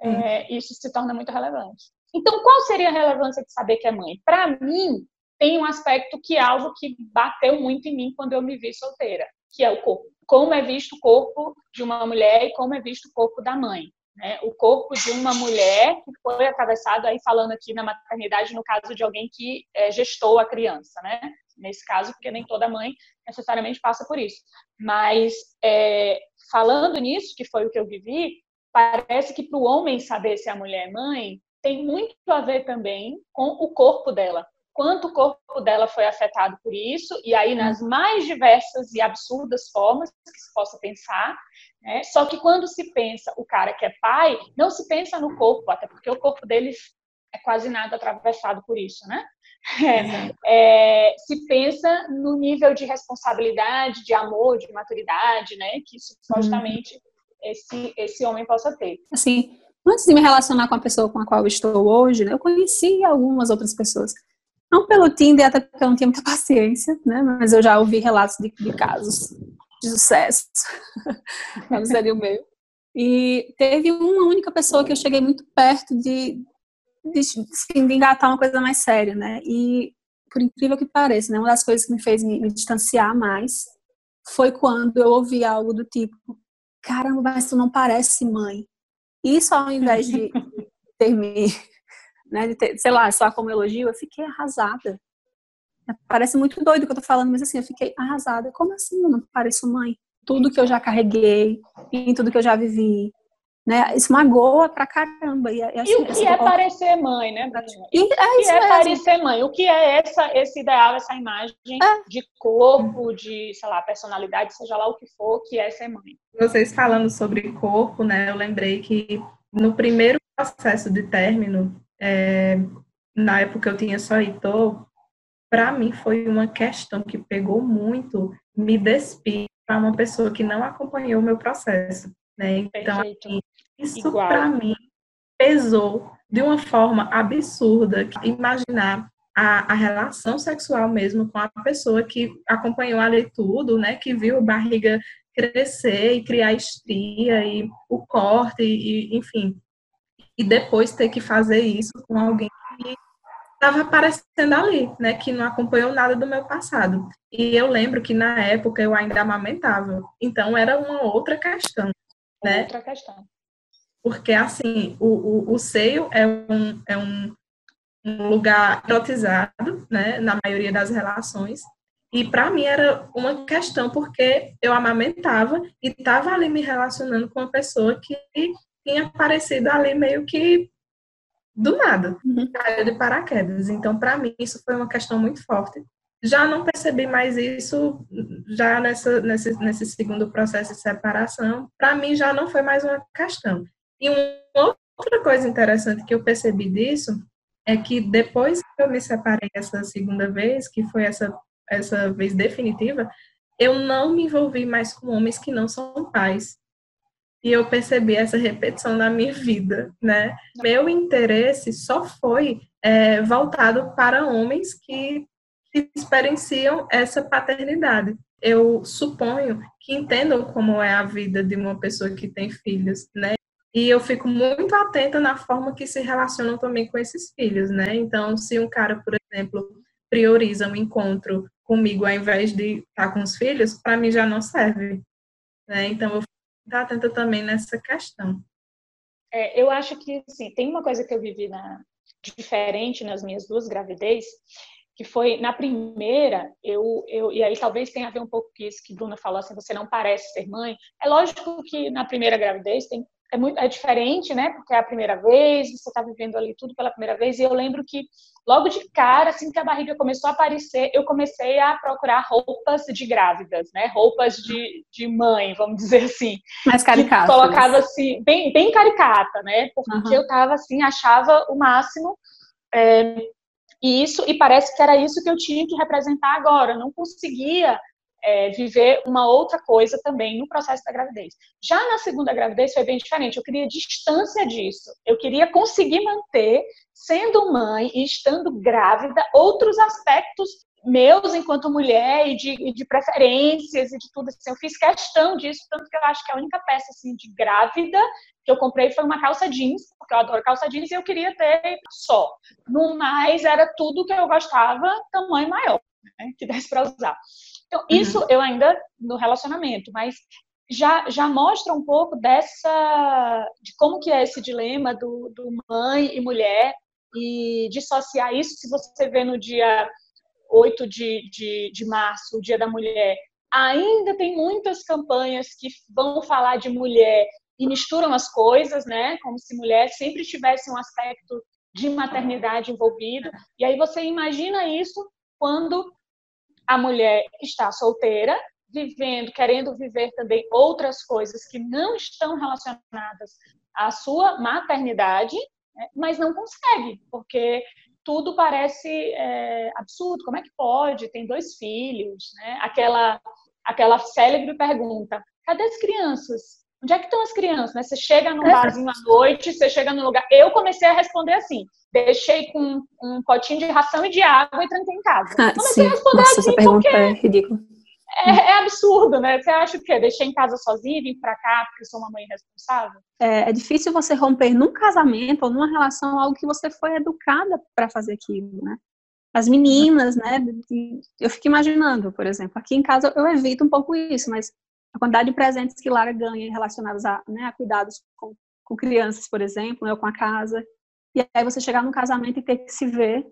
é, isso se torna muito relevante. Então, qual seria a relevância de saber que é mãe? Para mim, tem um aspecto que é algo que bateu muito em mim quando eu me vi solteira, que é o corpo. Como é visto o corpo de uma mulher e como é visto o corpo da mãe né, o corpo de uma mulher que foi atravessado, aí falando aqui na maternidade, no caso de alguém que é, gestou a criança, né? Nesse caso, porque nem toda mãe necessariamente passa por isso. Mas é, falando nisso, que foi o que eu vivi, parece que para o homem saber se a mulher é mãe tem muito a ver também com o corpo dela. Quanto o corpo dela foi afetado por isso, e aí nas mais diversas e absurdas formas que se possa pensar, né? Só que quando se pensa o cara que é pai, não se pensa no corpo, até porque o corpo dele é quase nada atravessado por isso, né? <laughs> É, é, se pensa no nível de responsabilidade, de amor, de maturidade, né? Que supostamente hum. esse, esse homem possa ter. Assim, antes de me relacionar com a pessoa com a qual eu estou hoje, né, eu conheci algumas outras pessoas. Não pelo Tinder, até porque eu não tinha muita <laughs> paciência, né? Mas eu já ouvi relatos de, de casos de sucesso, <laughs> não seria o meu. E teve uma única pessoa que eu cheguei muito perto de, de, assim, de engatar uma coisa mais séria, né? E, por incrível que pareça, né, uma das coisas que me fez me, me distanciar mais foi quando eu ouvi algo do tipo: caramba, mas tu não parece mãe. Isso ao invés de ter me, <laughs> né, de ter, sei lá, só como elogio, eu fiquei arrasada. Parece muito doido o que eu tô falando, mas assim, eu fiquei arrasada. Como assim eu não pareço mãe? Tudo que eu já carreguei, em tudo que eu já vivi, né? Isso magoa pra caramba. E, assim, e o que é parecer mãe, né, E, é o que é parecer mãe? O que é essa, esse ideal, essa imagem é. de corpo, de, sei lá, personalidade, seja lá o que for, que é ser mãe? Vocês falando sobre corpo, né? Eu lembrei que no primeiro processo de término, é, na época eu tinha só Heitor, para mim foi uma questão que pegou muito me despir para uma pessoa que não acompanhou o meu processo, né? Então, assim, isso para mim pesou de uma forma absurda. Imaginar a, a, relação sexual mesmo com a pessoa que acompanhou ali tudo, né? Que viu a barriga crescer e criar estria e o corte e, enfim. E depois ter que fazer isso com alguém que estava aparecendo ali, né, que não acompanhou nada do meu passado. E eu lembro que na época eu ainda amamentava, então era uma outra questão, né? Outra questão. Porque, assim, o, o, o seio é um, é um, um lugar erotizado, né, na maioria das relações, e para mim era uma questão, porque eu amamentava e estava ali me relacionando com uma pessoa que tinha aparecido ali meio que do nada, uhum. caiu de paraquedas. Então, para mim, isso foi uma questão muito forte. Já não percebi mais isso, já nessa, nesse, nesse segundo processo de separação, para mim já não foi mais uma questão. E uma outra coisa interessante que eu percebi disso é que depois que eu me separei essa segunda vez, que foi essa, essa vez definitiva, eu não me envolvi mais com homens que não são pais e eu percebi essa repetição na minha vida, né? Meu interesse só foi é, voltado para homens que experienciam essa paternidade. Eu suponho que entendam como é a vida de uma pessoa que tem filhos, né? E eu fico muito atenta na forma que se relacionam também com esses filhos, né? Então, se um cara, por exemplo, prioriza um encontro comigo ao invés de estar com os filhos, para mim já não serve. Né? Então, eu fico muito atenta também nessa questão. É, eu acho que, sim, tem uma coisa que eu vivi na, diferente nas minhas duas gravidez, que foi na primeira, eu, eu e aí talvez tenha a ver um pouco com isso que Bruna falou, assim, você não parece ser mãe. É lógico que na primeira gravidez tem é, muito, é diferente, né? Porque é a primeira vez, você está vivendo ali tudo pela primeira vez. E eu lembro que logo de cara, assim que a barriga começou a aparecer, eu comecei a procurar roupas de grávidas, né? Roupas de, de mãe, vamos dizer assim. Mais caricatas. Colocava assim, bem, bem caricata, né? Porque uhum. eu tava assim, achava o máximo. É, e isso, e parece que era isso que eu tinha que representar agora. Eu não conseguia é, viver uma outra coisa também no processo da gravidez. Já na segunda gravidez foi bem diferente. Eu queria distância disso. Eu queria conseguir manter, sendo mãe e estando grávida, outros aspectos meus enquanto mulher e de, de, preferências e de tudo assim. Eu fiz questão disso, tanto que eu acho que a única peça assim de grávida que eu comprei foi uma calça jeans, porque eu adoro calça jeans e eu queria ter só. No mais era tudo que eu gostava, tamanho maior, né, que desse para usar. Então, isso uhum. eu ainda no relacionamento, mas já, já mostra um pouco dessa de como que é esse dilema do, do mãe e mulher e dissociar isso se você vê no dia 8 de, de, de março, o dia da mulher, ainda tem muitas campanhas que vão falar de mulher e misturam as coisas, né? Como se mulher sempre tivesse um aspecto de maternidade envolvido. E aí você imagina isso quando a mulher está solteira, vivendo, querendo viver também outras coisas que não estão relacionadas à sua maternidade, né, mas não consegue, porque tudo parece é, absurdo. Como é que pode? Tem dois filhos, né? Aquela, aquela célebre pergunta: cadê as crianças? Onde é que estão as crianças? Né? Você chega num é. barzinho à noite, você chega num lugar. Eu comecei a responder assim: deixei com um potinho de ração e de água e tranquei em casa. Ah, Comecei sim. Nossa, assim, essa pergunta é ridícula. É, é, absurdo, né? Você acha que deixei em casa sozinha, vim pra cá porque sou uma mãe responsável? É, é difícil você romper num casamento ou numa relação algo que você foi educada para fazer aquilo, né? As meninas, né? Eu fico imaginando, por exemplo, aqui em casa eu evito um pouco isso, mas a quantidade de presentes que Lara ganha relacionados a, né, a cuidados com, com crianças, por exemplo, né, ou com a casa, e aí você chegar num casamento e ter que se ver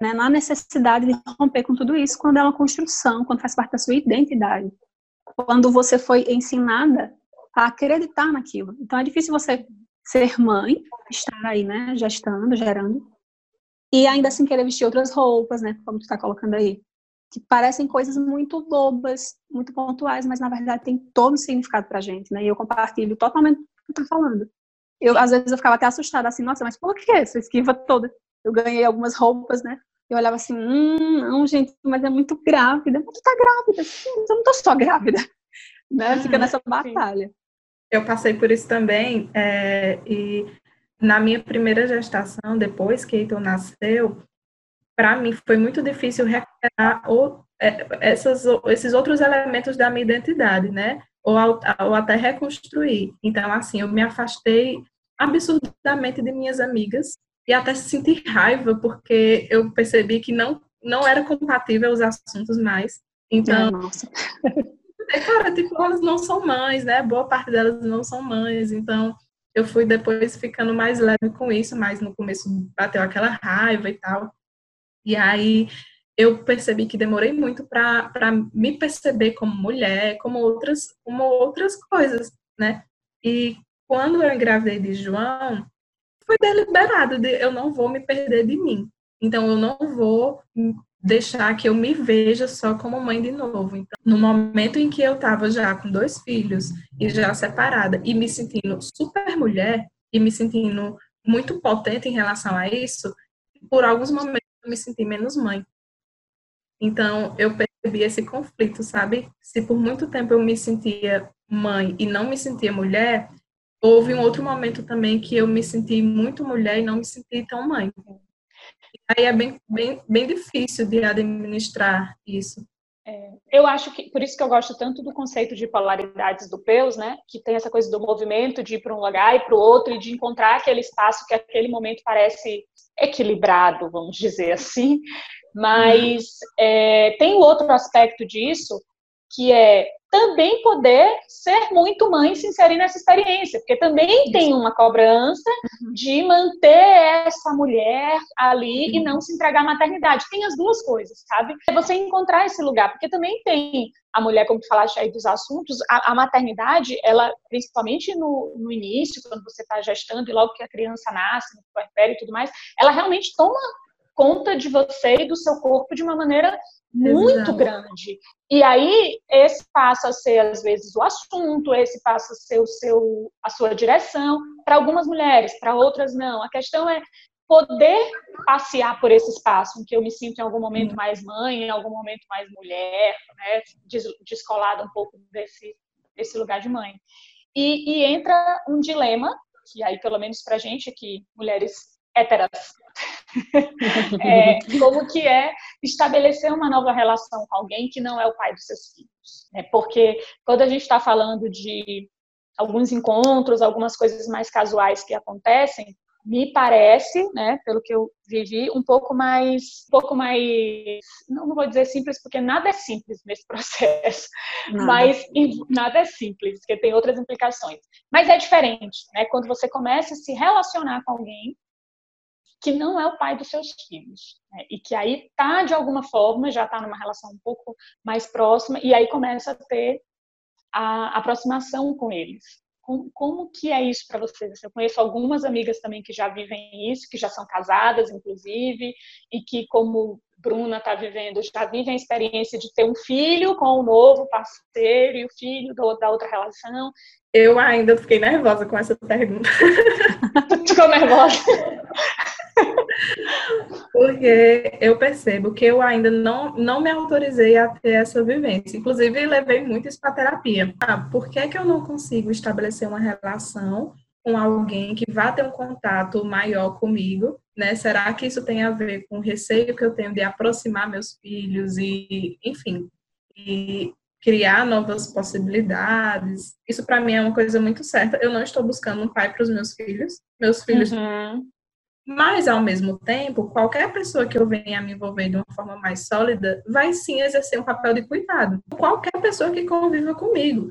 né, na necessidade de romper com tudo isso quando é uma construção, quando faz parte da sua identidade. Quando você foi ensinada a acreditar naquilo. Então é difícil você ser mãe, estar aí, né, gestando, gerando, e ainda assim querer vestir outras roupas, né, como tu está colocando aí, que parecem coisas muito bobas, muito pontuais, mas na verdade tem todo um significado pra gente, né, e eu compartilho totalmente o que tu tá falando eu às vezes eu ficava até assustada, assim, nossa, mas por que essa esquiva toda? Eu ganhei algumas roupas, né? Eu olhava assim, hum, não, gente, mas é muito grávida. Mas tu tá grávida? Sim, eu não tô só grávida. <laughs> Né? Fica nessa batalha. Eu passei por isso também, é, e na minha primeira gestação, depois que Eiton nasceu, para mim foi muito difícil recuperar o, é, essas, esses outros elementos da minha identidade, né? Ou, ou até reconstruir. Então, assim, eu me afastei absurdamente de minhas amigas e até senti raiva porque eu percebi que não não era compatível os assuntos mais. Então, Nossa. é, cara, tipo, elas não são mães, né? Boa parte delas não são mães. Então, eu fui depois ficando mais leve com isso, mas no começo bateu aquela raiva e tal. E aí eu percebi que demorei muito para me perceber como mulher, como outras, como outras coisas, né? E quando eu engravidei de João, foi deliberado, de, eu não vou me perder de mim. Então, eu não vou deixar que eu me veja só como mãe de novo. Então, no momento em que eu estava já com dois filhos e já separada e me sentindo super mulher e me sentindo muito potente em relação a isso, por alguns momentos eu me senti menos mãe. Então, eu percebi esse conflito, sabe? Se por muito tempo eu me sentia mãe e não me sentia mulher, houve um outro momento também que eu me senti muito mulher e não me senti tão mãe. Aí é bem, bem, bem difícil de administrar isso. É, eu acho que, por isso que eu gosto tanto do conceito de polaridades do Peus, né? Que tem essa coisa do movimento de ir para um lugar e para o outro e de encontrar aquele espaço que aquele momento parece equilibrado, vamos dizer assim. Mas é, tem o outro aspecto disso, que é também poder ser muito mãe e se inserir nessa experiência, porque também tem uma cobrança uhum. de manter essa mulher ali e não se entregar à maternidade. Tem as duas coisas, sabe? É você encontrar esse lugar, porque também tem a mulher, como tu falaste aí dos assuntos, a, a maternidade, ela, principalmente no, no início, quando você está gestando e logo que a criança nasce, no puerpério e tudo mais, ela realmente toma conta de você e do seu corpo de uma maneira muito Exato. grande. E aí, esse passa a ser, às vezes, o assunto, esse passa a ser o seu, a sua direção, para algumas mulheres, para outras não. A questão é poder passear por esse espaço, em que eu me sinto em algum momento mais mãe, em algum momento mais mulher, né, descolada um pouco desse, desse lugar de mãe. E, e entra um dilema, que aí, pelo menos para gente aqui, mulheres héteras, <laughs> é, <laughs> como que é estabelecer uma nova relação com alguém que não é o pai dos seus filhos. É porque quando a gente está falando de alguns encontros, algumas coisas mais casuais que acontecem, me parece, né, pelo que eu vivi, um pouco mais, um pouco mais, não, vou dizer simples porque nada é simples nesse <laughs> processo, nada. mas nada é simples, porque tem outras implicações. Mas é diferente, né, quando você começa a se relacionar com alguém que não é o pai dos seus filhos. Né? E que aí tá, de alguma forma, já está numa relação um pouco mais próxima, e aí começa a ter a aproximação com eles. Como, como que é isso para vocês? Eu conheço algumas amigas também que já vivem isso, que já são casadas, inclusive, e que, como Bruna está vivendo, já vivem a experiência de ter um filho com um novo parceiro e o filho do, da outra relação. Eu ainda fiquei nervosa com essa pergunta. <laughs> Ficou nervosa? Porque eu percebo que eu ainda não, não me autorizei a ter essa vivência. Inclusive, levei muito isso para terapia. Ah, por que, que eu não consigo estabelecer uma relação com alguém que vá ter um contato maior comigo, né? Será que isso tem a ver com o receio que eu tenho de aproximar meus filhos e, enfim, e criar novas possibilidades? Isso para mim é uma coisa muito certa. Eu não estou buscando um pai para os meus filhos. Meus filhos uhum. Mas, ao mesmo tempo, qualquer pessoa que eu venha me envolver de uma forma mais sólida vai sim exercer um papel de cuidado. Qualquer pessoa que conviva comigo.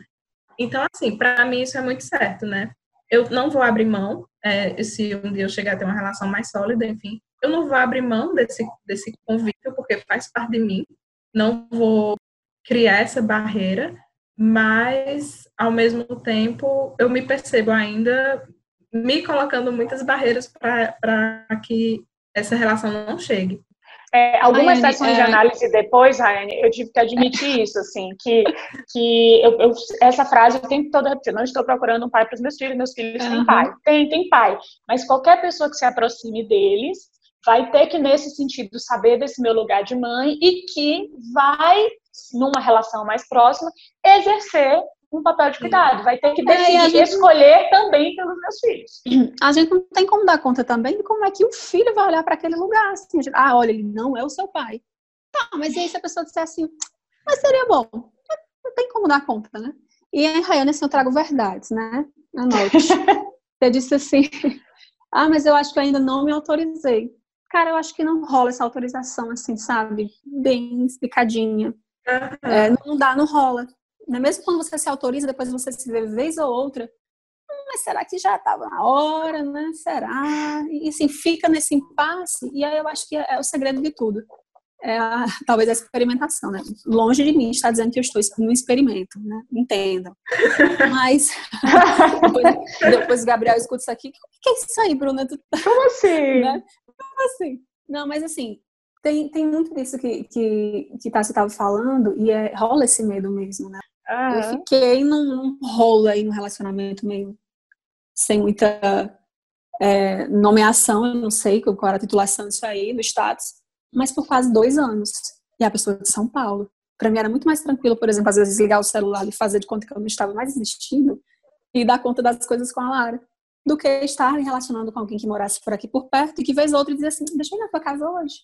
Então, assim, para mim isso é muito certo, né? Eu não vou abrir mão, é, se um dia eu chegar a ter uma relação mais sólida, enfim, eu não vou abrir mão desse, desse convívio, porque faz parte de mim. Não vou criar essa barreira, mas, ao mesmo tempo, eu me percebo ainda me colocando muitas barreiras para que essa relação não chegue. É, algumas Rayane, sessões é... de análise depois, Rayane, eu tive que admitir isso, assim, que, que eu, eu, essa frase eu tenho toda não estou procurando um pai para os meus filhos, meus filhos uhum. têm pai. Tem, tem pai. Mas qualquer pessoa que se aproxime deles vai ter que, nesse sentido, saber desse meu lugar de mãe e que vai, numa relação mais próxima, exercer um papel de cuidado, vai ter que é, decidir é, gente... escolher também pelos meus filhos. A gente não tem como dar conta também de como é que o filho vai olhar para aquele lugar. Assim, gente, ah, olha, ele não é o seu pai. Tá, mas e aí se a pessoa disser assim, mas seria bom. Não tem como dar conta, né? E em Rayane, assim, eu trago verdades, né? Anote. <laughs> Você disse assim, ah, mas eu acho que eu ainda não me autorizei. Cara, eu acho que não rola essa autorização, assim, sabe? Bem explicadinha. Uhum. É, não dá, não rola. Mesmo quando você se autoriza, depois você se vê vez ou outra, hum, mas será que já estava na hora, né? Será? E assim, fica nesse impasse, e aí eu acho que é, o segredo de tudo. É a, <laughs> talvez a experimentação, né? Longe de mim estar dizendo que eu estou no experimento, né? Entendam. <laughs> Mas <laughs> depois, depois o Gabriel escuta isso aqui, o que é isso aí, Bruna? Como assim? Né? Como assim? Não, mas assim, tem, tem muito disso que, que, que Tassi estava falando, e é, rola esse medo mesmo, né? Eu fiquei num, num rolo aí, num relacionamento meio sem muita é, nomeação, eu não sei qual era a titulação disso aí, do status, mas por quase dois anos. E a pessoa de São Paulo. Para mim era muito mais tranquilo, por exemplo, às vezes desligar o celular e fazer de conta que eu não estava mais existindo e dar conta das coisas com a Lara. do que estar me relacionando com alguém que morasse por aqui por perto e que vez ou outra dizia assim, deixa eu ir na tua casa hoje.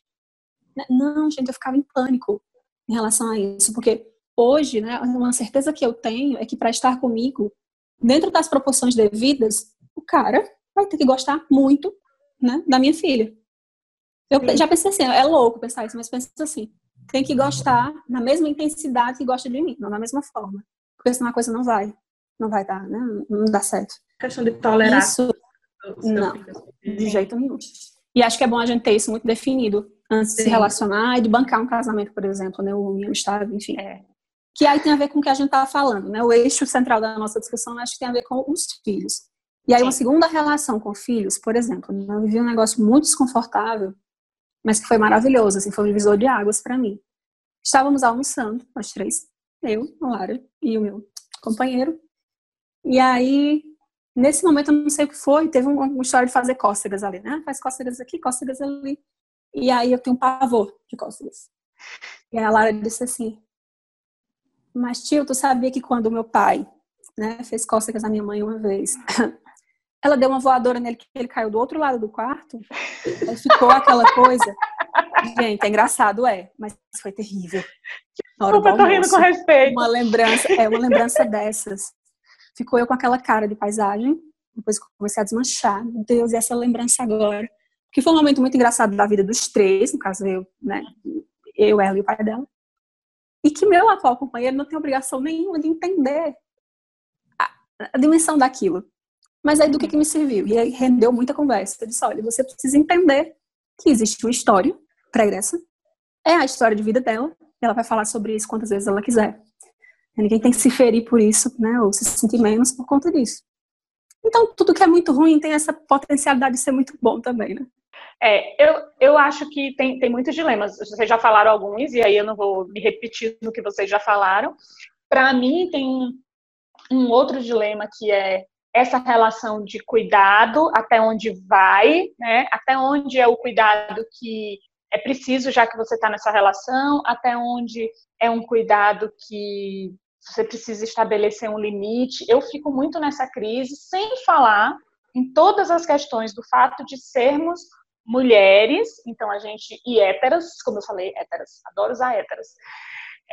Né? Não, gente, eu ficava em pânico em relação a isso, porque hoje, né, uma certeza que eu tenho é que para estar comigo, dentro das proporções devidas, o cara vai ter que gostar muito, né, da minha filha. Eu Sim. já pensei assim, é louco pensar isso, mas pensa assim, tem que gostar na mesma intensidade que gosta de mim, não da mesma forma. Porque senão a coisa não vai, não vai dar, né? Não dá certo. questão de tolerar. Isso, não, de jeito nenhum. E acho que é bom a gente ter isso muito definido antes Sim. de se relacionar e de bancar um casamento, por exemplo, né? O união estável, enfim. É. Que aí tem a ver com o que a gente estava falando, né? O eixo central da nossa discussão acho que tem a ver com os filhos. E aí, uma segunda relação com filhos, por exemplo, né? eu vivi um negócio muito desconfortável mas que foi maravilhoso, assim, foi um divisor de águas para mim. Estávamos almoçando, nós três, eu, a Lara e o meu companheiro. E aí, nesse momento, eu não sei o que foi, teve uma, história de fazer cócegas ali, né? Faz cócegas aqui, cócegas ali. E aí eu tenho um pavor de cócegas. E aí a Lara disse assim: Mas tio, tu sabia que quando meu pai né, fez cócegas na minha mãe uma vez, <laughs> ela deu uma voadora nele que ele caiu do outro lado do quarto. Aí ficou aquela coisa. Gente, é engraçado, é, mas foi terrível. Desculpa, eu tô rindo com respeito. Uma lembrança, é uma lembrança dessas. Ficou eu com aquela cara de paisagem, depois comecei a desmanchar. Meu Deus, e essa lembrança agora? Que foi um momento muito engraçado da vida dos três, no caso eu, né? Eu, ela e o pai dela. E que meu atual companheiro não tem obrigação nenhuma de entender a, a dimensão daquilo. Mas aí do que, que me serviu? E aí rendeu muita conversa. Eu disse, olha, você precisa entender que existe uma história pregressa. É a história de vida dela. Ela vai falar sobre isso quantas vezes ela quiser. Ninguém tem que se ferir por isso, né? Ou se sentir menos por conta disso. Então, tudo que é muito ruim tem essa potencialidade de ser muito bom também, né? É, eu, eu acho que tem, tem muitos dilemas. Vocês já falaram alguns, e aí eu não vou me repetir no que vocês já falaram. Para mim, tem um, outro dilema que é essa relação de cuidado, até onde vai, né? Até onde é o cuidado que é preciso já que você está nessa relação, até onde é um cuidado que você precisa estabelecer um limite. Eu fico muito nessa crise, sem falar em todas as questões do fato de sermos mulheres, então a gente, e héteras, como eu falei, héteras, adoro usar héteras,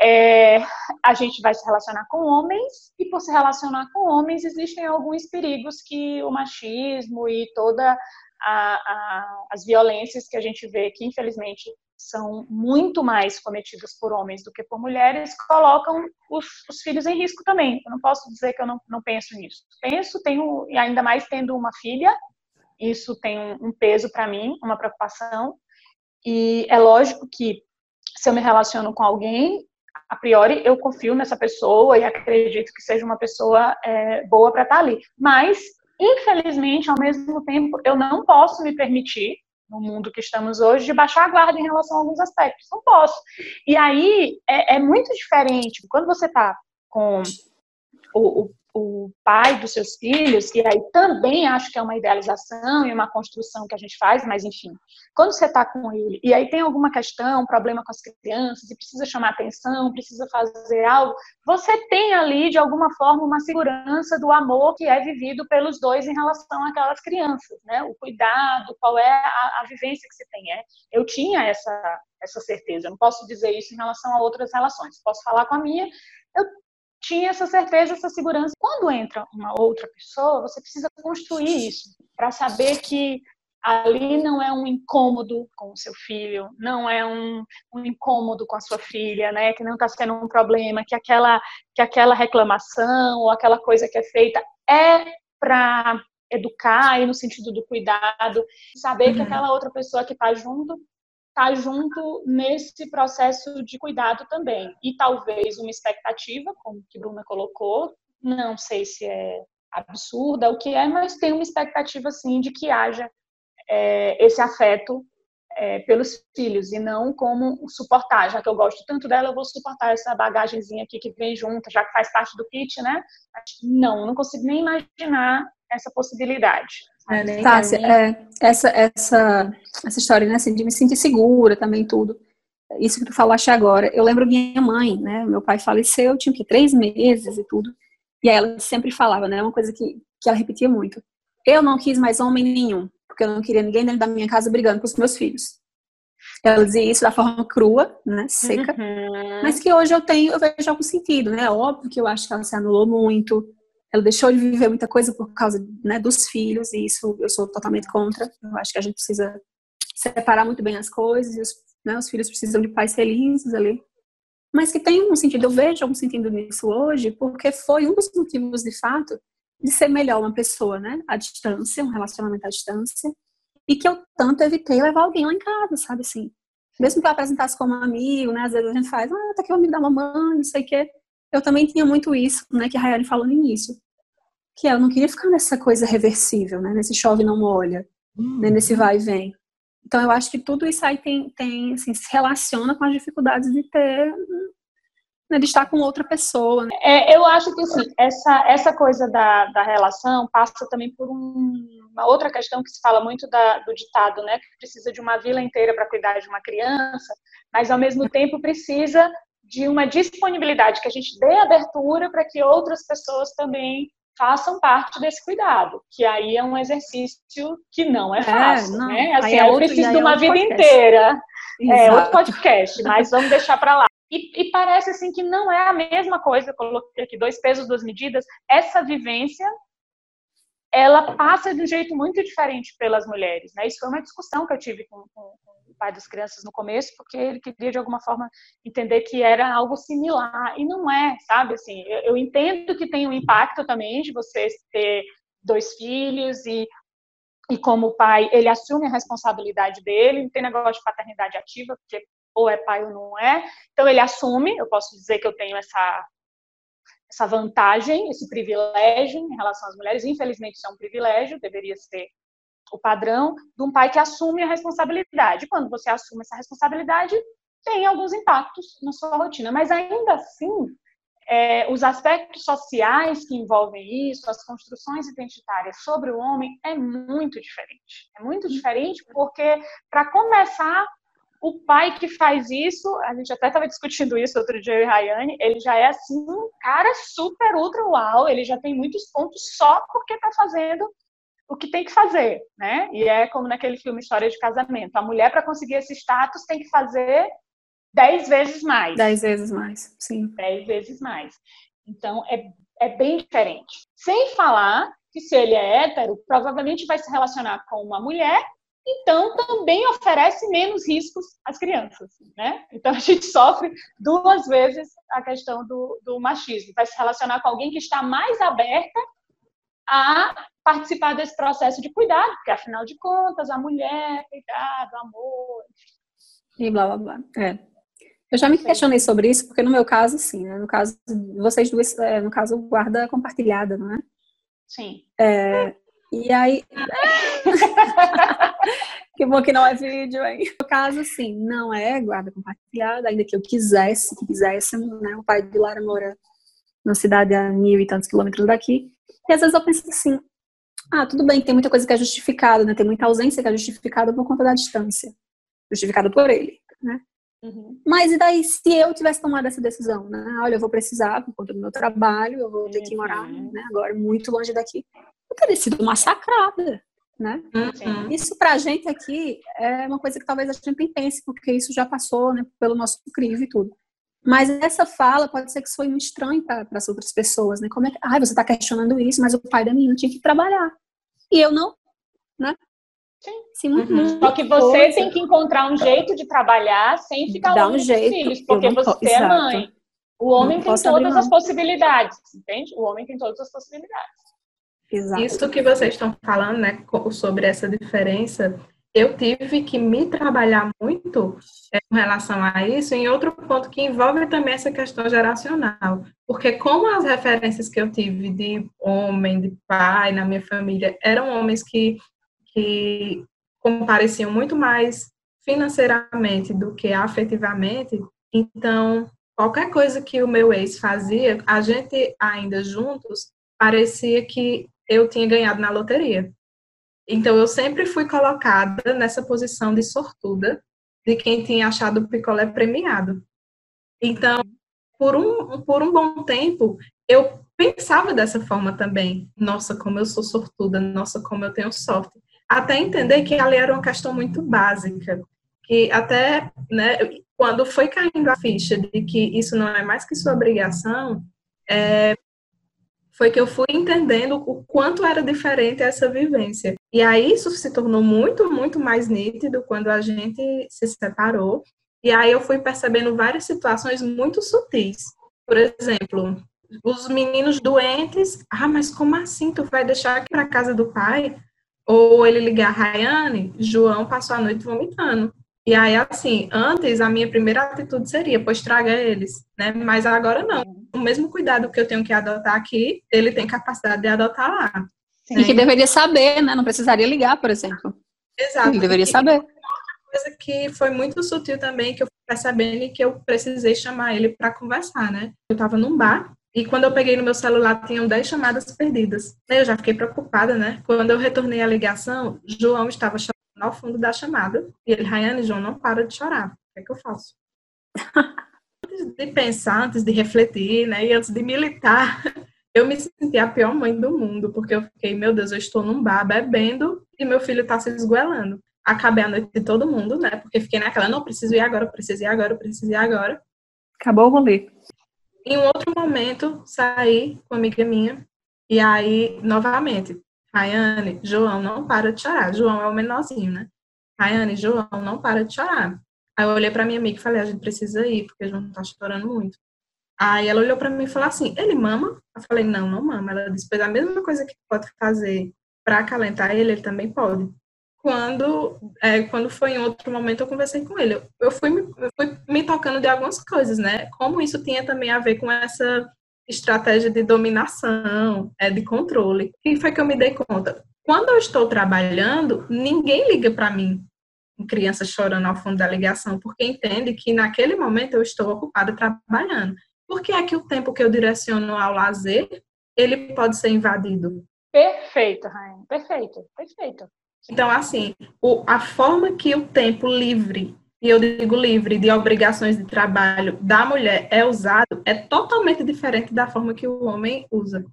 é, a gente vai se relacionar com homens e por se relacionar com homens existem alguns perigos que o machismo e toda as violências que a gente vê que infelizmente são muito mais cometidas por homens do que por mulheres colocam os, os filhos em risco também. Eu não posso dizer que eu não, não penso nisso. Penso, tenho e ainda mais tendo uma filha, isso tem um, peso para mim, uma preocupação. E é lógico que se eu me relaciono com alguém, a priori eu confio nessa pessoa e acredito que seja uma pessoa é, boa para estar tá ali. Mas, infelizmente, ao mesmo tempo, eu não posso me permitir, no mundo que estamos hoje, de baixar a guarda em relação a alguns aspectos. Não posso. E aí é, é muito diferente quando você está com o, o o pai dos seus filhos, e aí também acho que é uma idealização e uma construção que a gente faz, mas enfim, quando você está com ele e aí tem alguma questão, problema com as crianças, e precisa chamar atenção, precisa fazer algo, você tem ali, de alguma forma, uma segurança do amor que é vivido pelos dois em relação àquelas crianças, né? O cuidado, qual é a, a vivência que você tem. É, eu tinha essa, essa certeza, eu não posso dizer isso em relação a outras relações, posso falar com a minha, eu tinha essa certeza, essa segurança. Quando entra uma outra pessoa, você precisa construir isso para saber que ali não é um incômodo com o seu filho, não é um, um incômodo com a sua filha, né? Que não está sendo um problema, que aquela que aquela reclamação ou aquela coisa que é feita é para educar e no sentido do cuidado, saber uhum. que aquela outra pessoa que está junto está junto nesse processo de cuidado também. E talvez uma expectativa, como que Bruna colocou, não sei se é absurda o que é, mas tem uma expectativa sim de que haja é, esse afeto é, pelos filhos e não como suportar, já que eu gosto tanto dela, eu vou suportar essa bagagenzinha aqui que vem junto, já que faz parte do kit, né? Não, não consigo nem imaginar essa possibilidade. É, Tássia, é, essa, essa, essa história, né, assim, de me sentir segura também, tudo. Isso que tu falaste agora. Eu lembro minha mãe, né, meu pai faleceu, tinha que três meses e tudo. E aí ela sempre falava, né, uma coisa que, que ela repetia muito. eu não quis mais homem nenhum, porque eu não queria ninguém dentro da minha casa brigando com os meus filhos. Ela dizia isso da forma crua, né, seca, uhum. mas que hoje eu tenho, eu vejo algum sentido, né? Óbvio que eu acho que ela se anulou muito, ela deixou de viver muita coisa por causa né, dos filhos, e isso eu sou totalmente contra. Eu acho que a gente precisa separar muito bem as coisas, e os, né, os filhos precisam de pais felizes ali. Mas que tem um sentido, eu vejo algum sentido nisso hoje, porque foi um dos motivos, de fato, de ser melhor uma pessoa, né, à distância, um relacionamento à distância, e que eu tanto evitei levar alguém lá em casa, sabe assim. Mesmo que eu apresentasse como amigo, né, às vezes a gente faz, ah, tá aqui o amigo da mamãe, não sei o quê. Eu também tinha muito isso, né, que a Rayane falou no início. Que eu não queria ficar nessa coisa reversível, né, nesse chove não molha, hum. né, nesse vai e vem. Então eu acho que tudo isso aí tem, tem assim, se relaciona com as dificuldades de ter né, de estar com outra pessoa. Né? É, eu acho que assim, essa, essa coisa da, da relação passa também por um, uma outra questão que se fala muito da, do ditado, né? Que precisa de uma vila inteira para cuidar de uma criança, mas ao mesmo tempo precisa de uma disponibilidade, que a gente dê abertura para que outras pessoas também façam parte desse cuidado, que aí é um exercício que não é, é fácil, é, não. né? Assim, é outro, eu preciso de uma é vida podcast. inteira. Exato. É outro podcast, mas vamos deixar para lá. E, e, parece assim que não é a mesma coisa, eu coloquei aqui dois pesos, duas medidas. Essa vivência, ela passa de um jeito muito diferente pelas mulheres, né? Isso foi uma discussão que eu tive com, com, com o pai das crianças no começo, porque ele queria de alguma forma entender que era algo similar e não é, sabe? Assim, eu, eu entendo que tem um impacto também de você ter dois filhos e e como pai, ele assume a responsabilidade dele, não tem negócio de paternidade ativa, porque ou é pai ou não é. Então ele assume, eu posso dizer que eu tenho essa essa vantagem, esse privilégio em relação às mulheres. Infelizmente isso é um privilégio, deveria ser o padrão de um pai que assume a responsabilidade. Quando você assume essa responsabilidade, tem alguns impactos na sua rotina, mas ainda assim é, os aspectos sociais que envolvem isso, as construções identitárias sobre o homem é muito diferente. É muito diferente porque, para começar, o pai que faz isso, a gente até estava discutindo isso outro dia, eu e Rayane, ele já é assim, um cara super ultra uau, ele já tem muitos pontos só porque está fazendo o que tem que fazer, né? E é como naquele filme História de Casamento. A mulher, para conseguir esse status, tem que fazer dez vezes mais. Dez vezes mais, sim. Dez vezes mais. Então, é, é bem diferente. Sem falar que se ele é hétero, provavelmente vai se relacionar com uma mulher então também oferece menos riscos às crianças, né? Então a gente <laughs> sofre duas vezes a questão do, do machismo. Vai se relacionar com alguém que está mais aberta a participar desse processo de cuidado, porque afinal de contas a mulher, cuidado, amor. E blá blá blá. É. Eu já me questionei sobre isso, porque no meu caso, sim, né? No caso, vocês duas, é, no caso, guarda compartilhada, não é? Sim. É, e aí. <laughs> que bom que não é vídeo, hein? No caso, assim, não é guarda compartilhada, ainda que eu quisesse, que quisesse, né? O pai de Lara mora na cidade a mil e tantos quilômetros daqui. E às vezes eu penso assim, ah, tudo bem, tem muita coisa que é justificada, né? Tem muita ausência que é justificada por conta da distância. Justificada por ele, né? Uhum. Mas e daí se eu tivesse tomado essa decisão, né? Olha, eu vou precisar por conta do meu trabalho, eu vou ter que morar, uhum. né? Agora muito longe daqui teria sido massacrada, né? Uhum. Isso para a gente aqui é uma coisa que talvez a gente nem pense, porque isso já passou né, pelo nosso crivo e tudo. Mas essa fala pode ser que foi muito estranho para as outras pessoas, né? Como é que, ai, você está questionando isso, mas o pai da menina tinha que trabalhar. E eu não, né? Sim. Sim uhum. Só que você coisa. tem que encontrar um jeito de trabalhar sem ficar Dá um jeito. filhos, porque você é mãe. O homem tem todas as possibilidades, entende? O homem tem todas as possibilidades. Exato. Isso que vocês estão falando, né, sobre essa diferença, eu tive que me trabalhar muito é, com relação a isso em outro ponto que envolve também essa questão geracional. Porque como as referências que eu tive de homem, de pai na minha família, eram homens que, que compareciam muito mais financeiramente do que afetivamente, então qualquer coisa que o meu ex fazia, a gente ainda juntos, parecia que eu tinha ganhado na loteria. Então, eu sempre fui colocada nessa posição de sortuda, de quem tinha achado o picolé premiado. Então, por um, por um bom tempo, eu pensava dessa forma também. Nossa, como eu sou sortuda, nossa, como eu tenho sorte. Até entender que ali era uma questão muito básica, que até, né, quando foi caindo a ficha de que isso não é mais que sua obrigação, é, foi que eu fui entendendo o quanto era diferente essa vivência. E aí isso se tornou muito, muito mais nítido quando a gente se separou. E aí eu fui percebendo várias situações muito sutis. Por exemplo, os meninos doentes, ah, mas como assim tu vai deixar aqui para casa do pai? Ou ele ligar a Rayane, João passou a noite vomitando. E aí, assim, antes a minha primeira atitude seria, pois traga eles, né? Mas agora não. O mesmo cuidado que eu tenho que adotar aqui, ele tem capacidade de adotar lá. Sim. E que deveria saber, né? Não precisaria ligar, por exemplo. Exato. Ele deveria saber. Outra coisa que foi muito sutil também, que eu fui percebendo e que eu precisei chamar ele para conversar, né? Eu estava num bar e quando eu peguei no meu celular, tinham 10 chamadas perdidas. Eu já fiquei preocupada, né? Quando eu retornei a ligação, João estava chorando ao fundo da chamada. E ele, Rayane, João, não para de chorar. O que é que eu faço? <laughs> antes de pensar, antes de refletir, né? E antes de militar, <laughs> eu me senti a pior mãe do mundo, porque eu fiquei, meu Deus, eu estou num bar bebendo e meu filho está se esguelando. Acabei a noite de todo mundo, né? Porque fiquei naquela, não, preciso ir agora, preciso ir agora, preciso ir agora. Acabou o rolê. Em um outro momento, saí com uma amiga minha, e aí, novamente, Rayane, João não para de chorar. João é o menorzinho, né? Rayane, João não para de chorar. Aí eu olhei para minha amiga e falei, a gente precisa ir, porque João tá chorando muito. Aí ela olhou para mim e falou assim, ele mama? Eu falei, não, não mama. Ela disse, pois a mesma coisa que pode fazer para acalentar ele, ele também pode. Quando, é, quando foi em outro momento, eu conversei com ele. Eu fui, eu fui me tocando de algumas coisas, né? Como isso tinha também a ver com essa estratégia de dominação, é, de controle. E foi que eu me dei conta. Quando eu estou trabalhando, ninguém liga para mim, criança chorando ao fundo da ligação, porque entende que naquele momento eu estou ocupada trabalhando. Porque é que o tempo que eu direciono ao lazer, ele pode ser invadido. Perfeito, Rainha. Perfeito, perfeito. Então, assim, o, a forma que o tempo livre e eu digo livre de obrigações de trabalho da mulher é usado é totalmente diferente da forma que o homem usa. Né?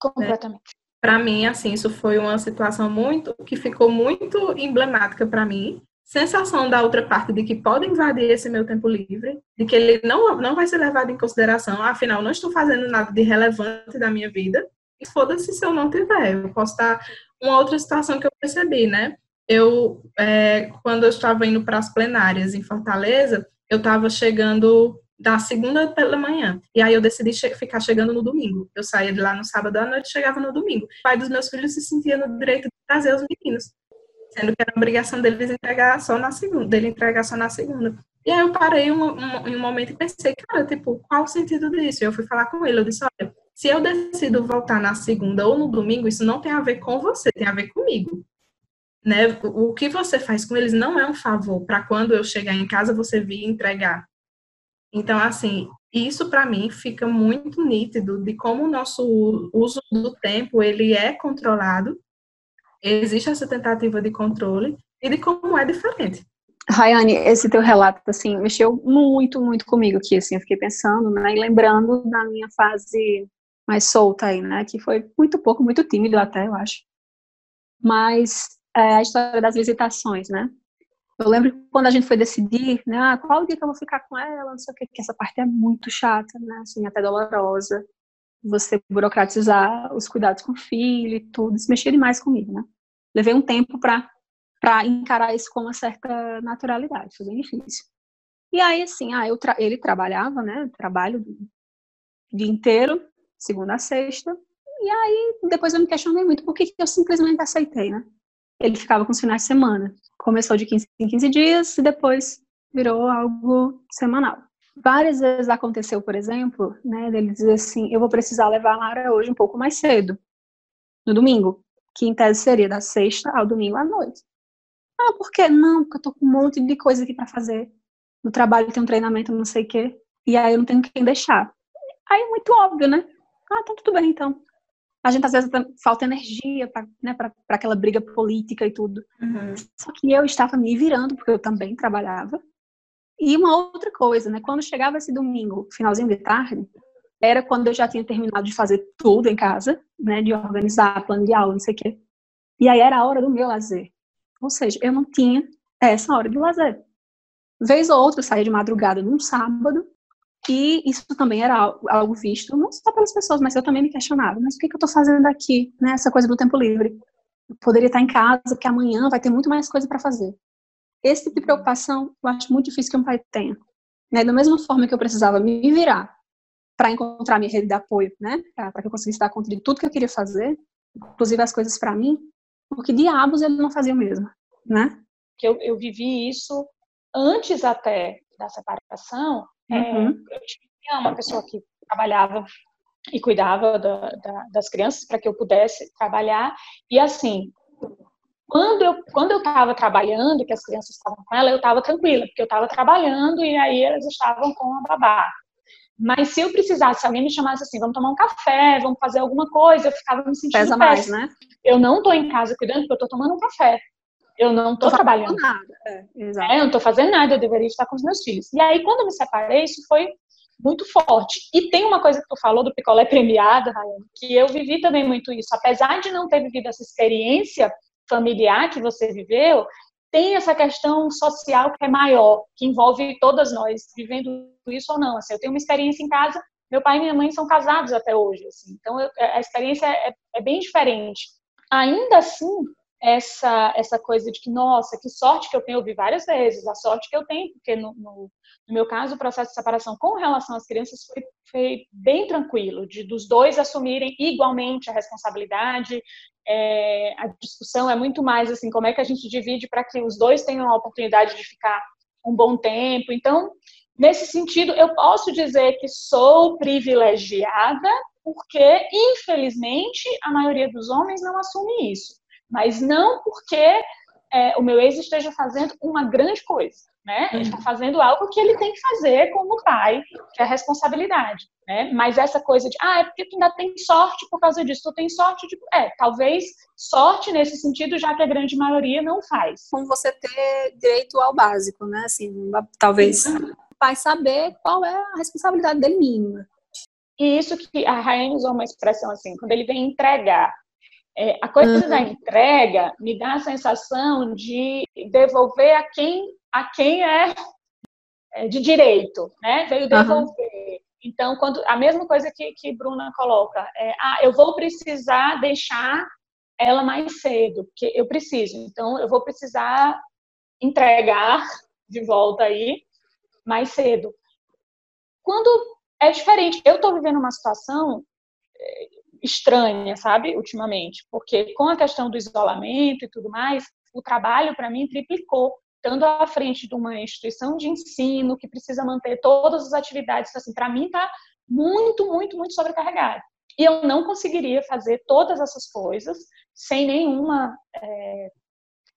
Completamente. Né? Para mim, assim, isso foi uma situação muito que ficou muito emblemática para mim. Sensação da outra parte de que pode invadir esse meu tempo livre, de que ele não, não vai ser levado em consideração, afinal, não estou fazendo nada de relevante da minha vida, e foda-se se eu não tiver. Eu posso estar. Uma outra situação que eu percebi, né? Eu, é, quando eu estava indo para as plenárias em Fortaleza, eu estava chegando da segunda pela manhã. E aí eu decidi che ficar chegando no domingo. Eu saía de lá no sábado à noite chegava no domingo. O pai dos meus filhos se sentia no direito de trazer os meninos, sendo que era obrigação deles entregar só na segunda, dele entregar só na segunda. E aí eu parei um, um, em um momento e pensei, cara, tipo, qual o sentido disso? Eu fui falar com ele, eu disse, olha, se eu decido voltar na segunda ou no domingo, isso não tem a ver com você, tem a ver comigo né? O que você faz com eles não é um favor para quando eu chegar em casa você vir entregar. Então, assim, isso para mim fica muito nítido de como o nosso uso do tempo ele é controlado, existe essa tentativa de controle e de como é diferente. Rayane, esse teu relato, assim, mexeu muito, muito comigo aqui, assim, eu fiquei pensando, né, e lembrando da minha fase mais solta aí, né, que foi muito pouco, muito tímido até, eu acho. Mas é, a história das visitações, né? Eu lembro que quando a gente foi decidir, né, ah, qual dia que eu vou ficar com ela, não sei o que, que essa parte é muito chata, né, assim, até dolorosa. Você burocratizar os cuidados com o filho e tudo, isso mexia demais comigo, né? Levei um tempo para para encarar isso com uma certa naturalidade, foi bem difícil. E aí, assim, ah, eu tra ele trabalhava, né, trabalho o dia inteiro, segunda a sexta, e aí depois eu me questionei muito por que eu simplesmente aceitei, né? Ele ficava com os finais de semana. Começou de 15 em 15 dias e depois virou algo semanal. Várias vezes aconteceu, por exemplo, né, dele dizer assim, eu vou precisar levar a Lara hoje um pouco mais cedo, no domingo, que em tese seria da sexta ao domingo à noite. Ah, por que não? Porque eu tô com um monte de coisa aqui para fazer. No trabalho tem um treinamento, não sei o quê, e aí eu não tenho quem deixar. Aí é muito óbvio, né? Ah, então tudo bem, então a gente às vezes falta energia para né, aquela briga política e tudo. Uhum. Só que eu estava me virando, porque eu também trabalhava. E uma outra coisa, né? Quando chegava esse domingo, finalzinho de tarde, era quando eu já tinha terminado de fazer tudo em casa, né, de organizar plano de aula, não sei o quê. E aí era a hora do meu lazer. Ou seja, eu não tinha essa hora de lazer. Vez ou outra eu saía de madrugada num sábado, e isso também era algo visto, não só pelas pessoas, mas eu também me questionava, mas o que, que eu estou fazendo aqui, né, essa coisa do tempo livre? Eu poderia estar em casa, porque amanhã vai ter muito mais coisa para fazer. Esse tipo de preocupação eu acho muito difícil que um pai tenha. Né? Da mesma forma que eu precisava me virar para encontrar minha rede de apoio, né, para que eu conseguisse dar conta de tudo que eu queria fazer, inclusive as coisas para mim, porque diabos ele não fazia o mesmo, né? Que eu, eu vivi isso antes até da separação. É, uhum. É, eu tinha uma pessoa que trabalhava e cuidava da, da, das crianças para que eu pudesse trabalhar e assim quando eu quando eu estava trabalhando que as crianças estavam com ela eu estava tranquila porque eu estava trabalhando e aí elas estavam com a babá mas se eu precisasse, se alguém me chamasse assim, vamos tomar um café, vamos fazer alguma coisa, eu ficava me sentindo Pesa mais, né? Eu não estou em casa cuidando porque eu estou tomando um café. Eu não estou trabalhando. Nada. É. É, eu não estou fazendo nada, eu deveria estar com os meus filhos. E aí, quando eu me separei, isso foi muito forte. E tem uma coisa que tu falou do picolé premiado, Ryan, que eu vivi também muito isso. Apesar de não ter vivido essa experiência familiar que você viveu, tem essa questão social que é maior, que envolve todas nós, vivendo isso ou não. Assim, eu tenho uma experiência em casa, meu pai e minha mãe são casados até hoje, assim, então eu, a experiência é, é, bem diferente. Ainda assim, essa essa coisa de que, nossa, que sorte que eu tenho, eu ouvi várias vezes, a sorte que eu tenho, porque no, no, no meu caso, o processo de separação com relação às crianças foi, foi bem tranquilo, de dos dois assumirem igualmente a responsabilidade, é, a discussão é muito mais assim, como é que a gente divide para que os dois tenham a oportunidade de ficar um bom tempo. Então, nesse sentido, eu posso dizer que sou privilegiada, porque, infelizmente, a maioria dos homens não assume isso. Mas não porque é, o meu ex esteja fazendo uma grande coisa né? Ele está fazendo algo que ele tem que fazer como pai, que é a responsabilidade, né? Mas essa coisa de, ah, é porque tu ainda tem sorte por causa disso, tu tem sorte de, é, talvez sorte nesse sentido, já que a grande maioria não faz. Como você ter direito ao básico, né? Assim, talvez o pai saber qual é a responsabilidade dele mínima. E isso que a Ryan usou uma expressão assim, quando ele vem entregar é, a coisa uhum. da entrega me dá a sensação de devolver a quem a quem é, é de direito, né? Veio devolver. Uhum. Então, quando a mesma coisa que, que Bruna coloca, é, ah, eu vou precisar deixar ela mais cedo, porque eu preciso. Então, eu vou precisar entregar de volta aí mais cedo. Quando é diferente, eu estou vivendo uma situação é, estranha, sabe, ultimamente, porque com a questão do isolamento e tudo mais, o trabalho para mim triplicou estando à frente de uma instituição de ensino que precisa manter todas as atividades, assim, para mim está muito, muito, muito sobrecarregado. E eu não conseguiria fazer todas essas coisas sem nenhuma é,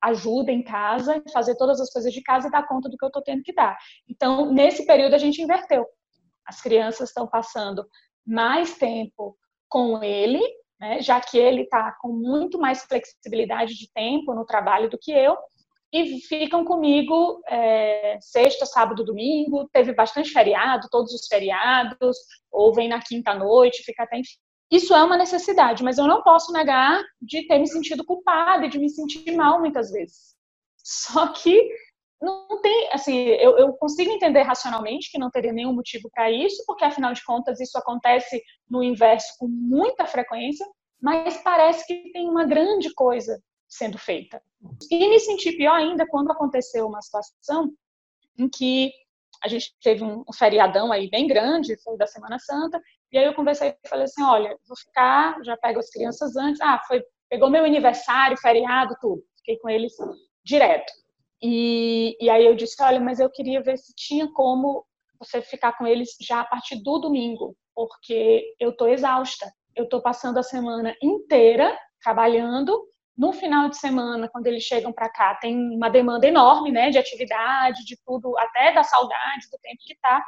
ajuda em casa, fazer todas as coisas de casa e dar conta do que eu estou tendo que dar. Então, nesse período, a gente inverteu. As crianças estão passando mais tempo com ele, né, já que ele está com muito mais flexibilidade de tempo no trabalho do que eu, e ficam comigo é, sexta, sábado, domingo. Teve bastante feriado, todos os feriados, ou vem na quinta noite, fica até. Isso é uma necessidade, mas eu não posso negar de ter me sentido culpada e de me sentir mal muitas vezes. <laughs> Só que não tem, assim, eu, eu consigo entender racionalmente que não teria nenhum motivo para isso, porque afinal de contas isso acontece no inverso com muita frequência, mas parece que tem uma grande coisa sendo feita. E me senti pior ainda quando aconteceu uma situação em que a gente teve um feriadão aí bem grande, foi da Semana Santa, e aí eu conversei e falei assim, olha, vou ficar, já pego as crianças antes, ah, foi, pegou meu aniversário, feriado, tudo, fiquei com eles direto. E, e aí eu disse, olha, mas eu queria ver se tinha como você ficar com eles já a partir do domingo, porque eu tô exausta, eu tô passando a semana inteira trabalhando no final de semana, quando eles chegam para cá, tem uma demanda enorme, né, de atividade, de tudo, até da saudade do tempo que tá.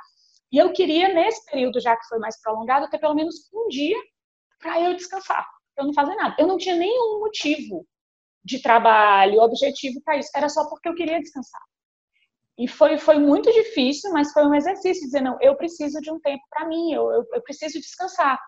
E eu queria nesse período, já que foi mais prolongado, ter pelo menos um dia para eu descansar, eu não fazer nada. Eu não tinha nenhum motivo de trabalho, objetivo para isso. Era só porque eu queria descansar. E foi, foi muito difícil, mas foi um exercício, dizer, não, eu preciso de um tempo para mim, eu, eu, eu, preciso descansar.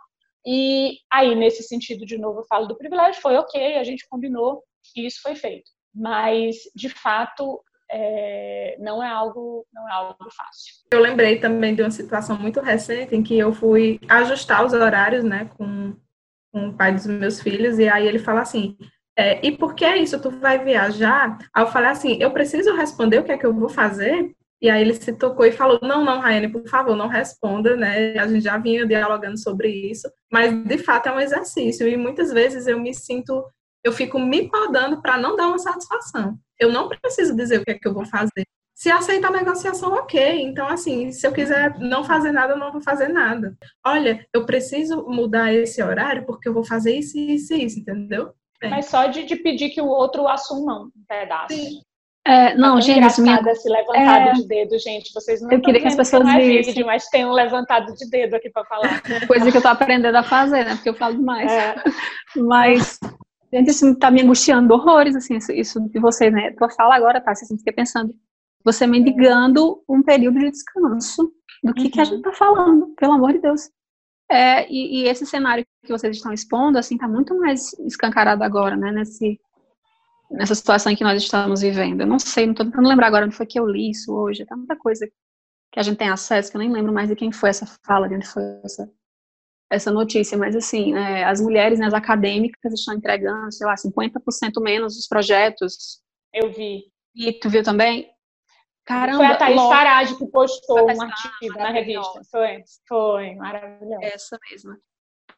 E aí, nesse sentido, de novo, eu falo do privilégio, foi ok, a gente combinou e isso foi feito. Mas, de fato, é, não é algo não é algo fácil. Eu lembrei também de uma situação muito recente em que eu fui ajustar os horários, né, com, com o pai dos meus filhos, e aí ele fala assim, é, e por que é isso? Tu vai viajar? Eu falei assim, eu preciso responder o que é que eu vou fazer? E aí ele se tocou e falou, não, não, Raiane, por favor, não responda, né? A gente já vinha dialogando sobre isso, mas de fato é um exercício e muitas vezes eu me sinto, eu fico me podando para não dar uma satisfação. Eu não preciso dizer o que é que eu vou fazer. Se aceitar a negociação, ok. Então, assim, se eu quiser não fazer nada, eu não vou fazer nada. Olha, eu preciso mudar esse horário porque eu vou fazer isso, isso isso, entendeu? Mas só de, de, pedir que o outro assuma um pedaço. Sim. É, não, é gente, isso minha... esse levantado é... de dedo, gente. Vocês não eu queria que as pessoas é vissem. Vídeo, mas tem um levantado de dedo aqui para falar. <laughs> Coisa que eu tô aprendendo a fazer, né? Porque eu falo demais. É. <laughs> Mas, gente, isso tá me angustiando horrores, assim, isso, isso de você, né? Tua fala agora, tá? Você fica pensando, você mendigando um período de descanso do que, uhum. que a uhum. gente tá falando, pelo amor de Deus. É, e, e, esse cenário que vocês estão expondo, assim, está muito mais escancarado agora, né, nesse, nessa situação em que nós estamos vivendo. Eu não sei, não estou tentando lembrar agora onde foi que eu li isso hoje, tem muita coisa que a gente tem acesso, que eu nem lembro mais de quem foi essa fala, de onde foi essa, essa notícia, mas assim, né, as mulheres, né, as acadêmicas estão entregando, sei lá, 50% menos dos projetos. Eu vi. E tu viu também? Caramba, foi a Thaís logo... Farage que postou um artigo na revista. Foi, foi, maravilhoso. Essa mesma.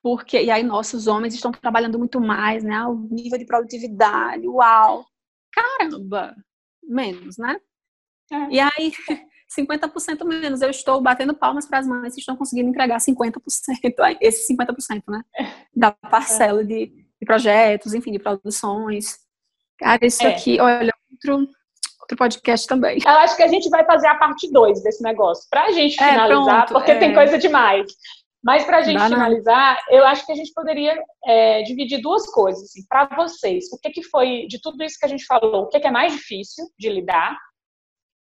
Porque, e aí, nossa, os homens estão trabalhando muito mais, né? O nível de produtividade, uau! Caramba! Menos, né? É. E aí, <laughs> 50% menos. Eu estou batendo palmas para as mães que estão conseguindo entregar 50%, esse 50%, né? Da parcela é. de, de, projetos, enfim, de produções. Cara, isso é. aqui, olha, outro, outro podcast também. Eu acho que a gente vai fazer a parte 2 desse negócio, para a gente é, finalizar, pronto, porque é... tem coisa demais. Mas para a gente Dá finalizar, não. eu acho que a gente poderia é, dividir duas coisas. Assim, para vocês, o que, que foi, de tudo isso que a gente falou, o que, que é mais difícil de lidar?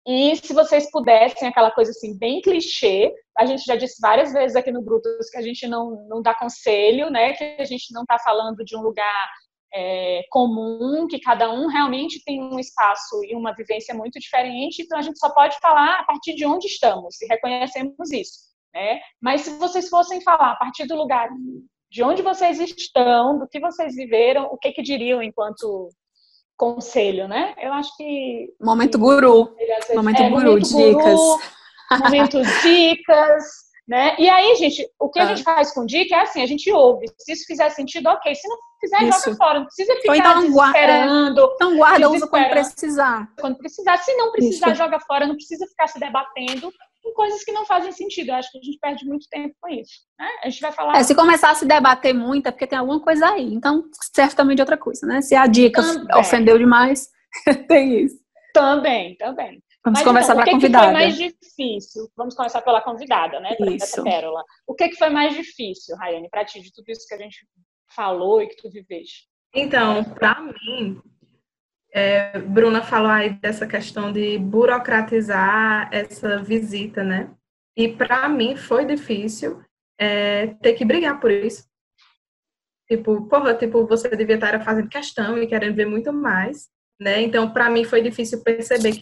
E se vocês pudessem, aquela coisa assim, bem clichê, a gente já disse várias vezes aqui no grupo que a gente não, não dá conselho, né? Que a gente não está falando de um lugar é, comum, que cada um realmente tem um espaço e uma vivência muito diferente, então a gente só pode falar a partir de onde estamos e reconhecemos isso. Né? Mas se vocês fossem falar a partir do lugar de onde vocês estão, do que vocês viveram, o que, que diriam enquanto conselho, né? Eu acho que. Momento guru. Momento é, guru, momento dicas. Guru, momento dicas. Né? E aí, gente, o que a ah. gente faz com dica é assim, a gente ouve. Se isso fizer sentido, ok. Se não fizer, Isso. joga fora. Não precisa ficar então, desesperando. Então guarda, usa quando precisar. Quando precisar. Se não precisar, Isso. joga fora. Não precisa ficar se debatendo em coisas que não fazem sentido. Eu acho que a gente perde muito tempo com isso. Né? A gente vai falar. É, se começar a se debater muito, é porque tem alguma coisa aí. Então, serve também de outra coisa, né? Se a dica também. ofendeu demais, <laughs> tem isso. Também, também. Vamos Mas, conversar então, para a convidada. O que foi mais difícil? Vamos começar pela convidada, né? Essa pérola. O que, que foi mais difícil, Rayane, para ti, de tudo isso que a gente falou e que tu viveste? Então, para mim, é, Bruna falou aí dessa questão de burocratizar essa visita, né? E para mim foi difícil é, ter que brigar por isso. Tipo, porra, tipo, você devia estar fazendo questão e querendo ver muito mais, né? Então, para mim foi difícil perceber que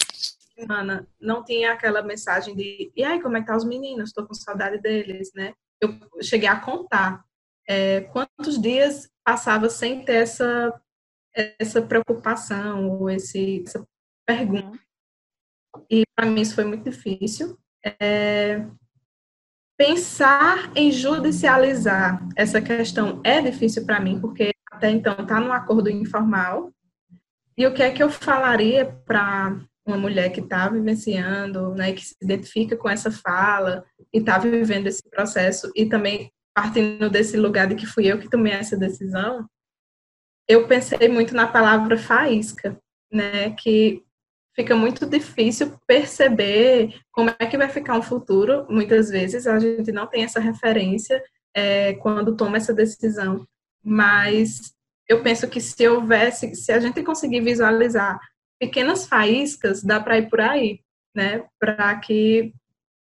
semana não tinha aquela mensagem de e aí, como é que tá os meninos? Estou com saudade deles, né? Eu cheguei a contar é, quantos dias passava sem ter essa essa preocupação ou esse, essa pergunta. E para mim isso foi muito difícil. É, pensar em judicializar essa questão é difícil para mim, porque até então está num acordo informal. E o que é que eu falaria para uma mulher que está vivenciando, né, que se identifica com essa fala e está vivendo esse processo e também partindo desse lugar de que fui eu que tomei essa decisão, eu pensei muito na palavra faísca, né? Que fica muito difícil perceber como é que vai ficar um futuro. Muitas vezes a gente não tem essa referência é, quando toma essa decisão, mas eu penso que se houvesse, se a gente conseguir visualizar pequenas faíscas, dá para ir por aí. né, para que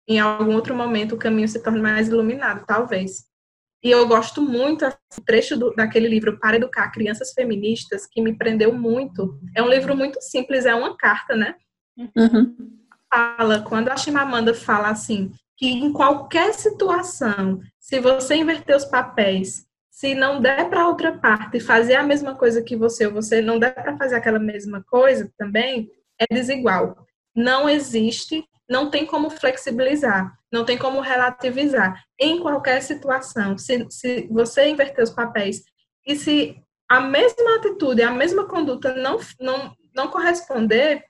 em algum outro momento o caminho se torne mais iluminado, talvez. E eu gosto muito do trecho do, daquele livro Para Educar Crianças Feministas, que me prendeu muito. É um livro muito simples, é uma carta, né? Uhum. Fala, quando a Chimamanda fala assim, que em qualquer situação, se você inverter os papéis, se não der para outra parte fazer a mesma coisa que você, ou você não der para fazer aquela mesma coisa também, é desigual. Não existe, não tem como flexibilizar, não tem como relativizar. Em qualquer situação, se, se você inverter os papéis e se a mesma atitude, a mesma conduta não, não, não corresponder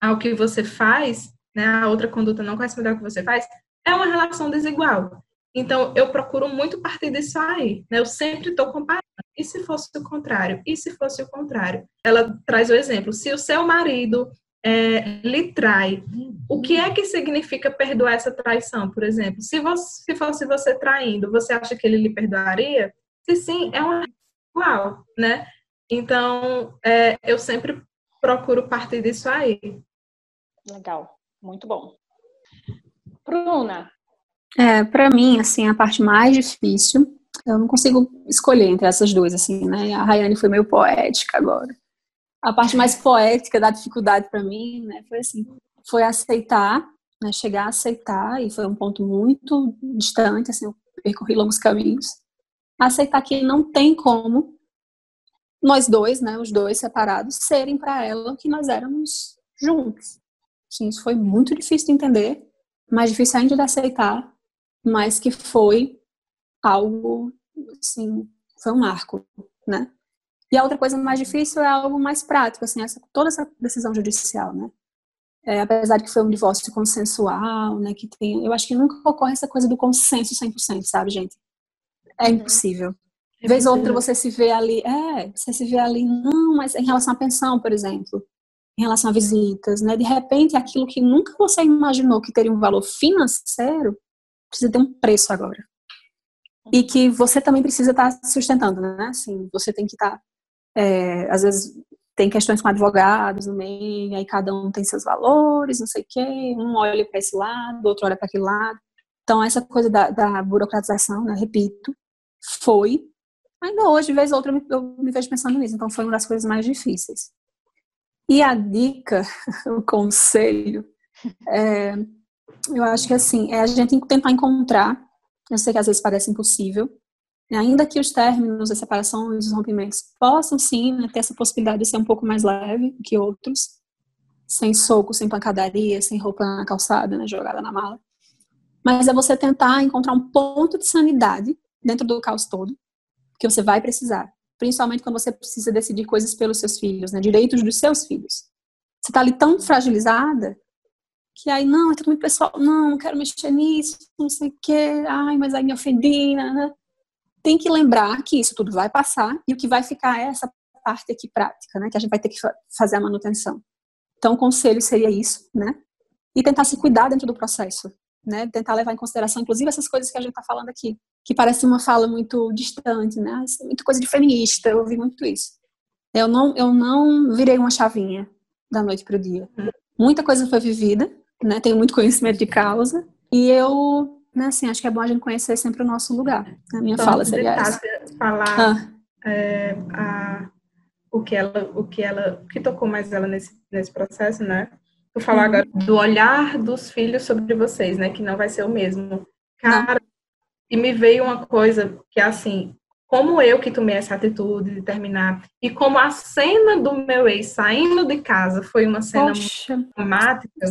ao que você faz, né, a outra conduta não corresponder ao que você faz, é uma relação desigual. Então, eu procuro muito partir disso aí. Né? Eu sempre estou comparando. E se fosse o contrário? E se fosse o contrário? Ela traz o exemplo. Se o seu marido é, lhe trai, o que é que significa perdoar essa traição, por exemplo? Se, você, se fosse você traindo, você acha que ele lhe perdoaria? Se sim, é uma igual, né? Então, é, eu sempre procuro partir disso aí. Legal, muito bom. Bruna, é, para mim, assim, a parte mais difícil, eu não consigo escolher entre essas duas, assim, né? A Rayane foi meio poética agora. A parte mais poética da dificuldade para mim, né, foi assim, foi aceitar, né, chegar a aceitar, e foi um ponto muito distante, assim, eu percorri longos caminhos, aceitar que não tem como nós dois, né, os dois separados, serem para ela o que nós éramos juntos. Sim, isso foi muito difícil de entender, mais difícil ainda de aceitar, mas que foi algo, assim, foi um marco, né? E a outra coisa mais difícil é algo mais prático, assim, essa, toda essa decisão judicial, né? É, apesar de que foi um divórcio consensual, né, que tem, eu acho que nunca ocorre essa coisa do consenso 100%, sabe, gente? É uhum. impossível. De vez ou outra você se vê ali, é, você se vê ali, não, mas em relação à pensão, por exemplo, em relação a visitas, né, de repente aquilo que nunca você imaginou que teria um valor financeiro, precisa ter um preço agora. E que você também precisa estar tá sustentando, né? Assim, você tem que estar, tá, é, às vezes tem questões com advogados no meio, aí cada um tem seus valores, não sei o quê, um olha para esse lado, outro olha para aquele lado. Então, essa coisa da, da, burocratização, né, repito, foi, ainda hoje, de vez ou outra, eu me, eu me vejo pensando nisso, então foi uma das coisas mais difíceis. E a dica, <laughs> o conselho, é, eu acho que assim, é a gente tentar encontrar, eu sei que às vezes parece impossível, ainda que os términos, as separações, os rompimentos possam sim né, ter essa possibilidade de ser um pouco mais leve que outros, sem soco, sem pancadaria, sem roupa na calçada, né, jogada na mala. Mas é você tentar encontrar um ponto de sanidade dentro do caos todo, que você vai precisar, principalmente quando você precisa decidir coisas pelos seus filhos, né, direitos dos seus filhos. Você está ali tão fragilizada que aí, não, é tudo muito pessoal, não, não quero mexer nisso, não sei o quê, ai, mas aí me ofendi, né, né? Tem que lembrar que isso tudo vai passar e o que vai ficar é essa parte aqui prática, né, que a gente vai ter que fazer a manutenção. Então, o conselho seria isso, né? E tentar se cuidar dentro do processo, né? Tentar levar em consideração, inclusive, essas coisas que a gente está falando aqui, que parece uma fala muito distante, né? É muito coisa de feminista, eu ouvi muito isso. Eu não, eu não virei uma chavinha da noite para o dia. Muita coisa foi vivida, né? Tenho muito conhecimento de causa. E eu, né, assim, acho que é bom a gente conhecer sempre o nosso lugar. A minha então, fala seria essa. falar ah. é, a, o que ela, o que ela, o que tocou mais ela nesse, nesse processo, né? Vou falar uhum. agora do olhar dos filhos sobre vocês, né? Que não vai ser o mesmo. Cara, não. e me veio uma coisa que é assim, como eu que tomei essa atitude de terminar, e como a cena do meu ex saindo de casa foi uma cena Poxa. muito dramática,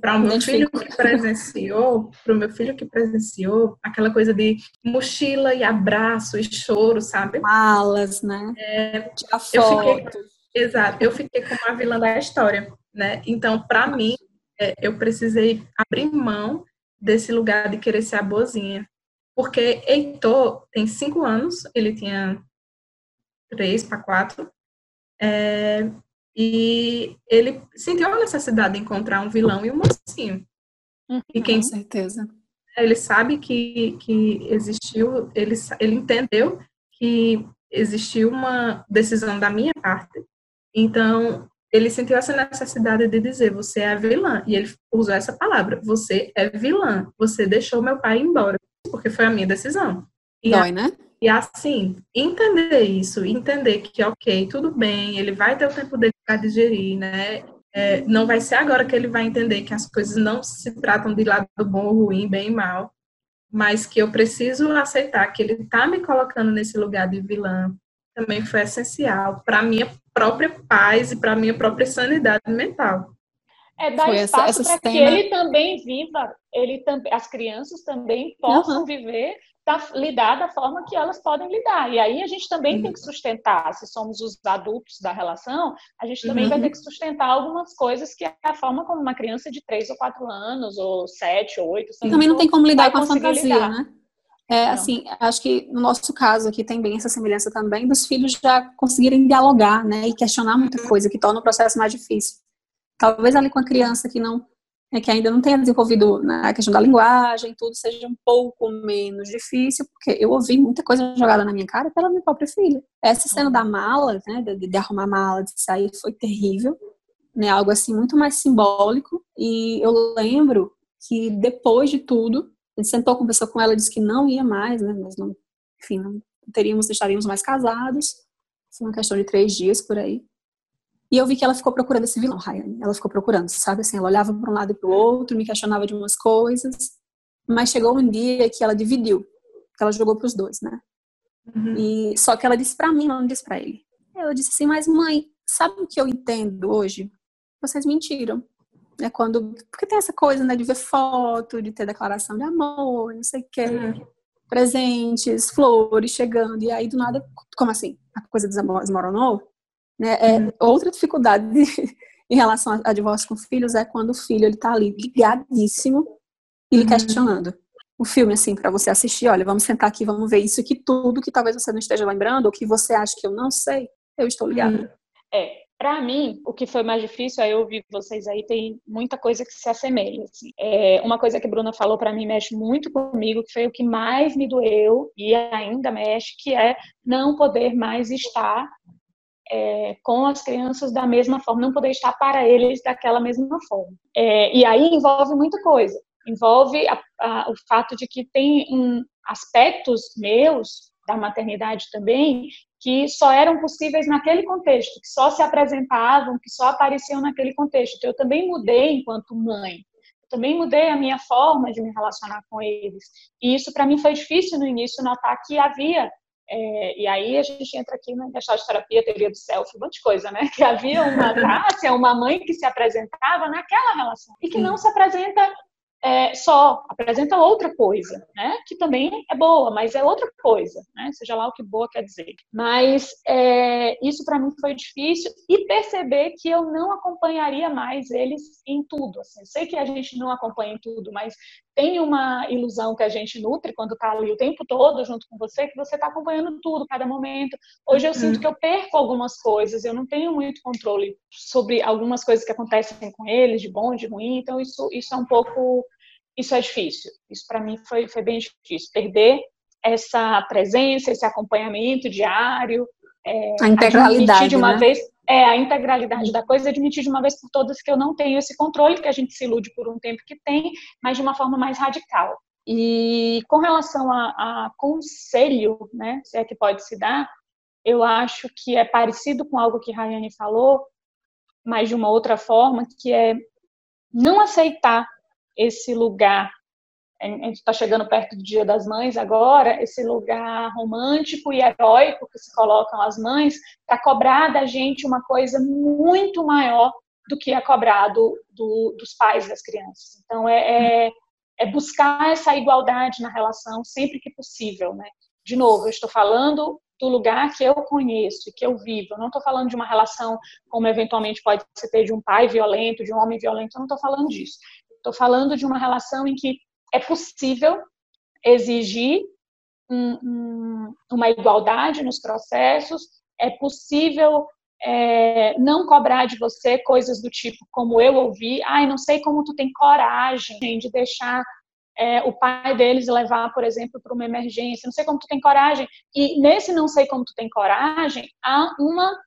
para o meu filho que presenciou, para o meu filho que presenciou aquela coisa de mochila e abraço e choro, sabe? Malas, né? É, eu fiquei, exato, eu fiquei como a vilã da história, né? Então, para mim, é, eu precisei abrir mão desse lugar de querer ser a boazinha, porque Heitor tem cinco anos, ele tinha três para quatro, é, e ele sentiu a necessidade de encontrar um vilão e um mocinho. Uhum, e quem, com certeza. Ele sabe que, que existiu, ele, ele entendeu que existiu uma decisão da minha parte. Então, ele sentiu essa necessidade de dizer: você é vilã. E ele usou essa palavra: você é vilã. Você deixou meu pai embora, porque foi a minha decisão. E Dói, a, né? E assim, entender isso, entender que, ok, tudo bem, ele vai ter o tempo dele para digerir, né? É, não vai ser agora que ele vai entender que as coisas não se tratam de lado bom ou ruim, bem e mal, mas que eu preciso aceitar que ele está me colocando nesse lugar de vilã, também foi essencial para minha própria paz e para minha própria sanidade mental. É dar foi espaço para que ele também viva, ele também, as crianças também possam uhum. viver da, lidar da forma que elas podem lidar. E aí a gente também uhum. tem que sustentar, se somos os adultos da relação, a gente também uhum. vai ter que sustentar algumas coisas que é a forma como uma criança de 3 ou 4 anos, ou 7, ou 8, e também não tem como lidar com a fantasia, lidar. né? É, assim, acho que no nosso caso aqui tem bem essa semelhança também dos filhos já conseguirem dialogar, né, e questionar muita uhum. coisa, que torna o processo mais difícil. Talvez ali com a criança que não, é, que ainda não tenha desenvolvido né, a questão da linguagem, tudo seja um pouco menos difícil, porque eu ouvi muita coisa jogada na minha cara pela minha própria filha. Essa cena da mala, né, de, de arrumar mala, de sair, foi terrível, né, algo assim muito mais simbólico, e eu lembro que depois de tudo, a gente sentou, conversou com ela, disse que não ia mais, né? Mas não, enfim, não teríamos, estaríamos mais casados. Foi uma questão de três dias por aí. E eu vi que ela ficou procurando esse vilão, Ryan. Ela ficou procurando, sabe? Assim, ela olhava para um lado e para o outro, me questionava de umas coisas. Mas chegou um dia que ela dividiu, que ela jogou para os dois, né? Uhum. E só que ela disse para mim, não disse para ele. Ela disse assim: "Mas mãe, sabe o que eu entendo hoje? Vocês mentiram. É quando. Porque tem essa coisa, né, de ver foto, de ter declaração de amor, não sei o quê. Uhum. Presentes, flores chegando, e aí do nada, como assim? A coisa desmoronou? Né? É, uhum. Outra dificuldade de, <laughs> em relação a, divórcio com filhos é quando o filho ele tá ali ligadíssimo e uhum. questionando. O filme, assim, para você assistir, olha, vamos sentar aqui, vamos ver isso aqui tudo que talvez você não esteja lembrando, ou que você acha que eu não sei, eu estou ligada. Uhum. É, para mim, o que foi mais difícil, aí eu ouvi vocês aí, tem muita coisa que se assemelha. Assim. É, uma coisa que a Bruna falou para mim mexe muito comigo, que foi o que mais me doeu e ainda mexe, que é não poder mais estar é, com as crianças da mesma forma, não poder estar para eles daquela mesma forma. É, e aí envolve muita coisa. Envolve a, a, o fato de que tem um, aspectos meus da maternidade também que só eram possíveis naquele contexto, que só se apresentavam, que só apareciam naquele contexto. Então, eu também mudei enquanto mãe. Eu também mudei a minha forma de me relacionar com eles. E isso, para mim, foi difícil no início notar que havia é, e aí a gente entra aqui na gestalt terapia, teoria do self, um monte de coisa, né? Que havia uma <laughs> Tássia, uma mãe que se apresentava naquela relação e que não se apresenta é, só, apresenta outra coisa, né? Que também é boa, mas é outra coisa, né? Seja lá o que boa quer dizer. Mas é, isso para mim foi difícil e perceber que eu não acompanharia mais eles em tudo. Assim. Sei que a gente não acompanha em tudo, mas tem uma ilusão que a gente nutre quando está ali o tempo todo junto com você, que você está acompanhando tudo, cada momento. Hoje eu uhum. sinto que eu perco algumas coisas, eu não tenho muito controle sobre algumas coisas que acontecem com eles, de bom, de ruim, então isso, isso é um pouco isso é difícil. Isso para mim foi, foi bem difícil. Perder essa presença, esse acompanhamento diário. É, a integralidade. de uma né? vez, é, a integralidade da coisa, admitir de uma vez por todas que eu não tenho esse controle, que a gente se ilude por um tempo que tem, mas de uma forma mais radical. E com relação a, a conselho, né, se é que pode se dar, eu acho que é parecido com algo que Rayane falou, mas de uma outra forma, que é não aceitar esse lugar a gente está chegando perto do Dia das Mães agora, esse lugar romântico e heróico que se colocam as mães para cobrar da gente uma coisa muito maior do que é cobrado do, dos pais das crianças. Então, é, é, é, buscar essa igualdade na relação sempre que possível. Né? De novo, eu estou falando do lugar que eu conheço e que eu vivo. Eu não estou falando de uma relação como eventualmente pode ser de um pai violento, de um homem violento, eu não estou falando disso. Estou falando de uma relação em que é possível exigir um, um, uma igualdade nos processos, é possível é, não cobrar de você coisas do tipo como eu ouvi, ai, não sei como tu tem coragem de deixar é, o pai deles levar, por exemplo, para uma emergência, não sei como tu tem coragem. E nesse não sei como tu tem coragem, há uma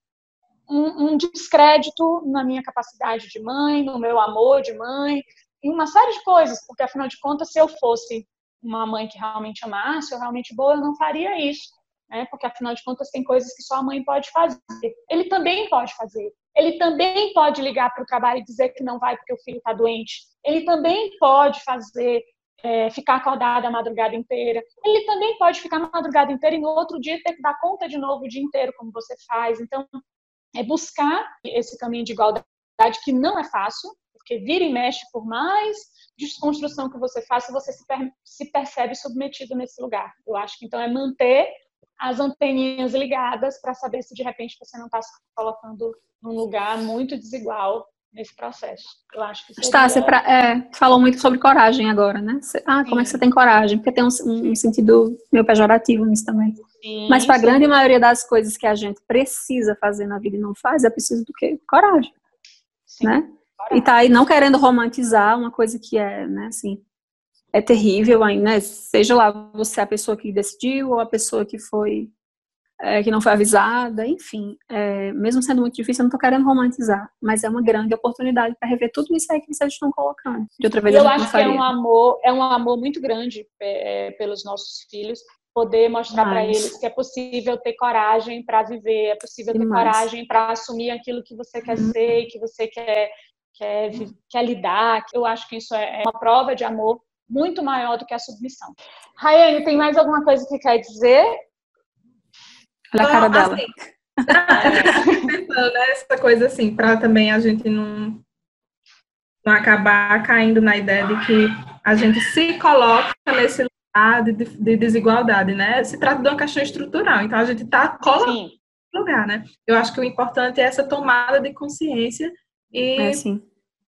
um, um descrédito na minha capacidade de mãe, no meu amor de mãe, em uma série de coisas, porque afinal de contas, se eu fosse uma mãe que realmente amasse, ou realmente boa, eu não faria isso, né? Porque afinal de contas tem coisas que só a mãe pode fazer. Ele também pode fazer. Ele também pode ligar para o trabalho e dizer que não vai porque o filho está doente. Ele também pode fazer é, ficar acordada a madrugada inteira. Ele também pode ficar a madrugada inteira e no outro dia ter que dar conta de novo o dia inteiro, como você faz. Então, é buscar esse caminho de igualdade que não é fácil, porque vira e mexe por mais desconstrução que você faça, você se, per se percebe submetido nesse lugar. Eu acho que então é manter as anteninhas ligadas para saber se de repente você não está se colocando num lugar muito desigual nesse processo. Eu acho que Está, você pra, é, falou muito sobre coragem agora, né? ah, como sim. é que você tem coragem? Porque tem um, um sentido meio pejorativo nisso também. Sim, Mas para a grande maioria das coisas que a gente precisa fazer na vida e não faz, é preciso do quê? Coragem. Sim, né? E tá aí não querendo romantizar uma coisa que é, né, assim, é terrível ainda, né? Seja lá você a pessoa que decidiu ou a pessoa que foi é, que não foi avisada, enfim, é, mesmo sendo muito difícil, eu não estou querendo romantizar, mas é uma grande oportunidade para rever tudo isso aí que vocês estão colocando. De outra vez, eu acho que é um amor, é um amor muito grande é, pelos nossos filhos, poder mostrar para eles que é possível ter coragem para viver, é possível ter coragem para assumir aquilo que você quer uhum. ser, que você quer, quer, quer lidar. Eu acho que isso é, é uma prova de amor muito maior do que a submissão. Raiane, tem mais alguma coisa que quer dizer? Olha a cara então, dela. Assim, pensando nessa coisa assim, para também a gente não, não acabar caindo na ideia de que a gente se coloca nesse lugar de, de desigualdade, né? Se trata de uma questão estrutural, então a gente está colocando no lugar, né? Eu acho que o importante é essa tomada de consciência e é,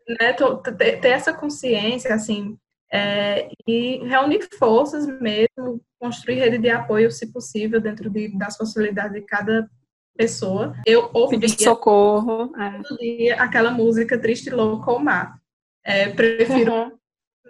né, ter, ter essa consciência, assim, é, e reunir forças mesmo, construir rede de apoio, se possível, dentro de, das possibilidades de cada pessoa. Eu ouvia socorro é. todo dia aquela música Triste Louco ou Mar. É, prefiro uhum.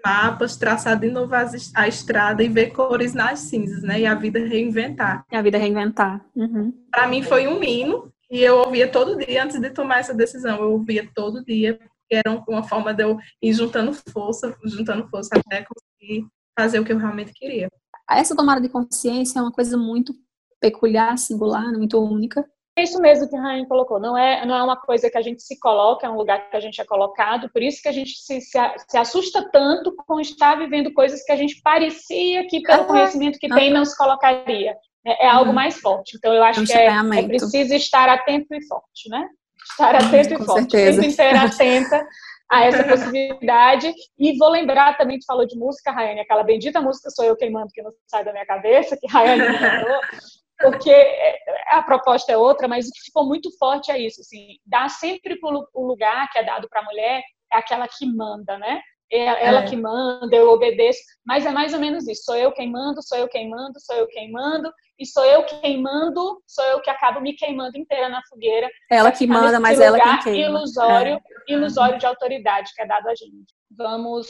mapas, traçar de novo a estrada e ver cores nas cinzas, né? E a vida reinventar. E a vida reinventar. Uhum. Para mim foi um hino e eu ouvia todo dia antes de tomar essa decisão. Eu ouvia todo dia que era uma forma de eu ir juntando força, juntando força até conseguir fazer o que eu realmente queria. Essa tomada de consciência é uma coisa muito peculiar, singular, muito única. É isso mesmo que a Rainha colocou. Não é, não é uma coisa que a gente se coloca, é um lugar que a gente é colocado. Por isso que a gente se, se, se assusta tanto com estar vivendo coisas que a gente parecia que, pelo conhecimento que tem, não se colocaria. É, é algo mais forte. Então, eu acho que é, é preciso estar atento e forte, né? Estar <laughs> atento e forte, certeza. sempre ser atenta a essa possibilidade. E vou lembrar também, tu falou de música, Rayane, aquela bendita música Sou Eu Queimando, que não sai da minha cabeça, que Rayane me <laughs> porque é, a proposta é outra, mas o que ficou muito forte é isso, assim, dar sempre o lugar que é dado para a mulher é aquela que manda, né? É ela é. que manda, eu obedeço, mas é mais ou menos isso. Sou eu quem mando, sou eu quem mando, sou eu quem mando, e sou eu queimando, sou eu que acabo me queimando inteira na fogueira. Ela que manda, mas ela quem queima. Ilusório, é. ilusório de autoridade que é dado a gente. Vamos,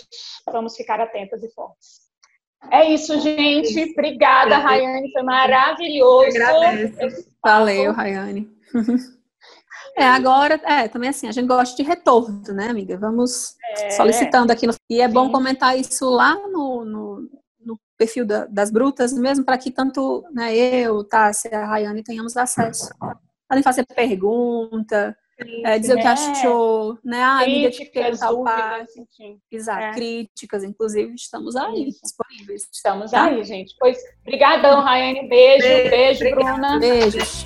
vamos ficar atentas e fortes. É isso, gente. Obrigada, Rayane. Foi maravilhoso. Valeu, Rayane. <laughs> É, agora, é, também assim, a gente gosta de retorno, né, amiga? Vamos é, solicitando aqui. No... E é sim. bom comentar isso lá no, no perfil da, das brutas, mesmo para que tanto né, eu, Tássia, a Rayane tenhamos acesso. Podem fazer pergunta, sim, é, dizer sim, o que achou, né? Ah, amiga, de que tal parte. Exato, é. críticas, inclusive, estamos aí, isso. disponíveis. Estamos tá? aí, gente. Pois, brigadão, Rayane. Beijo, beijo, beijo Bruna. Beijos.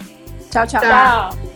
Tchau, tchau. Tchau.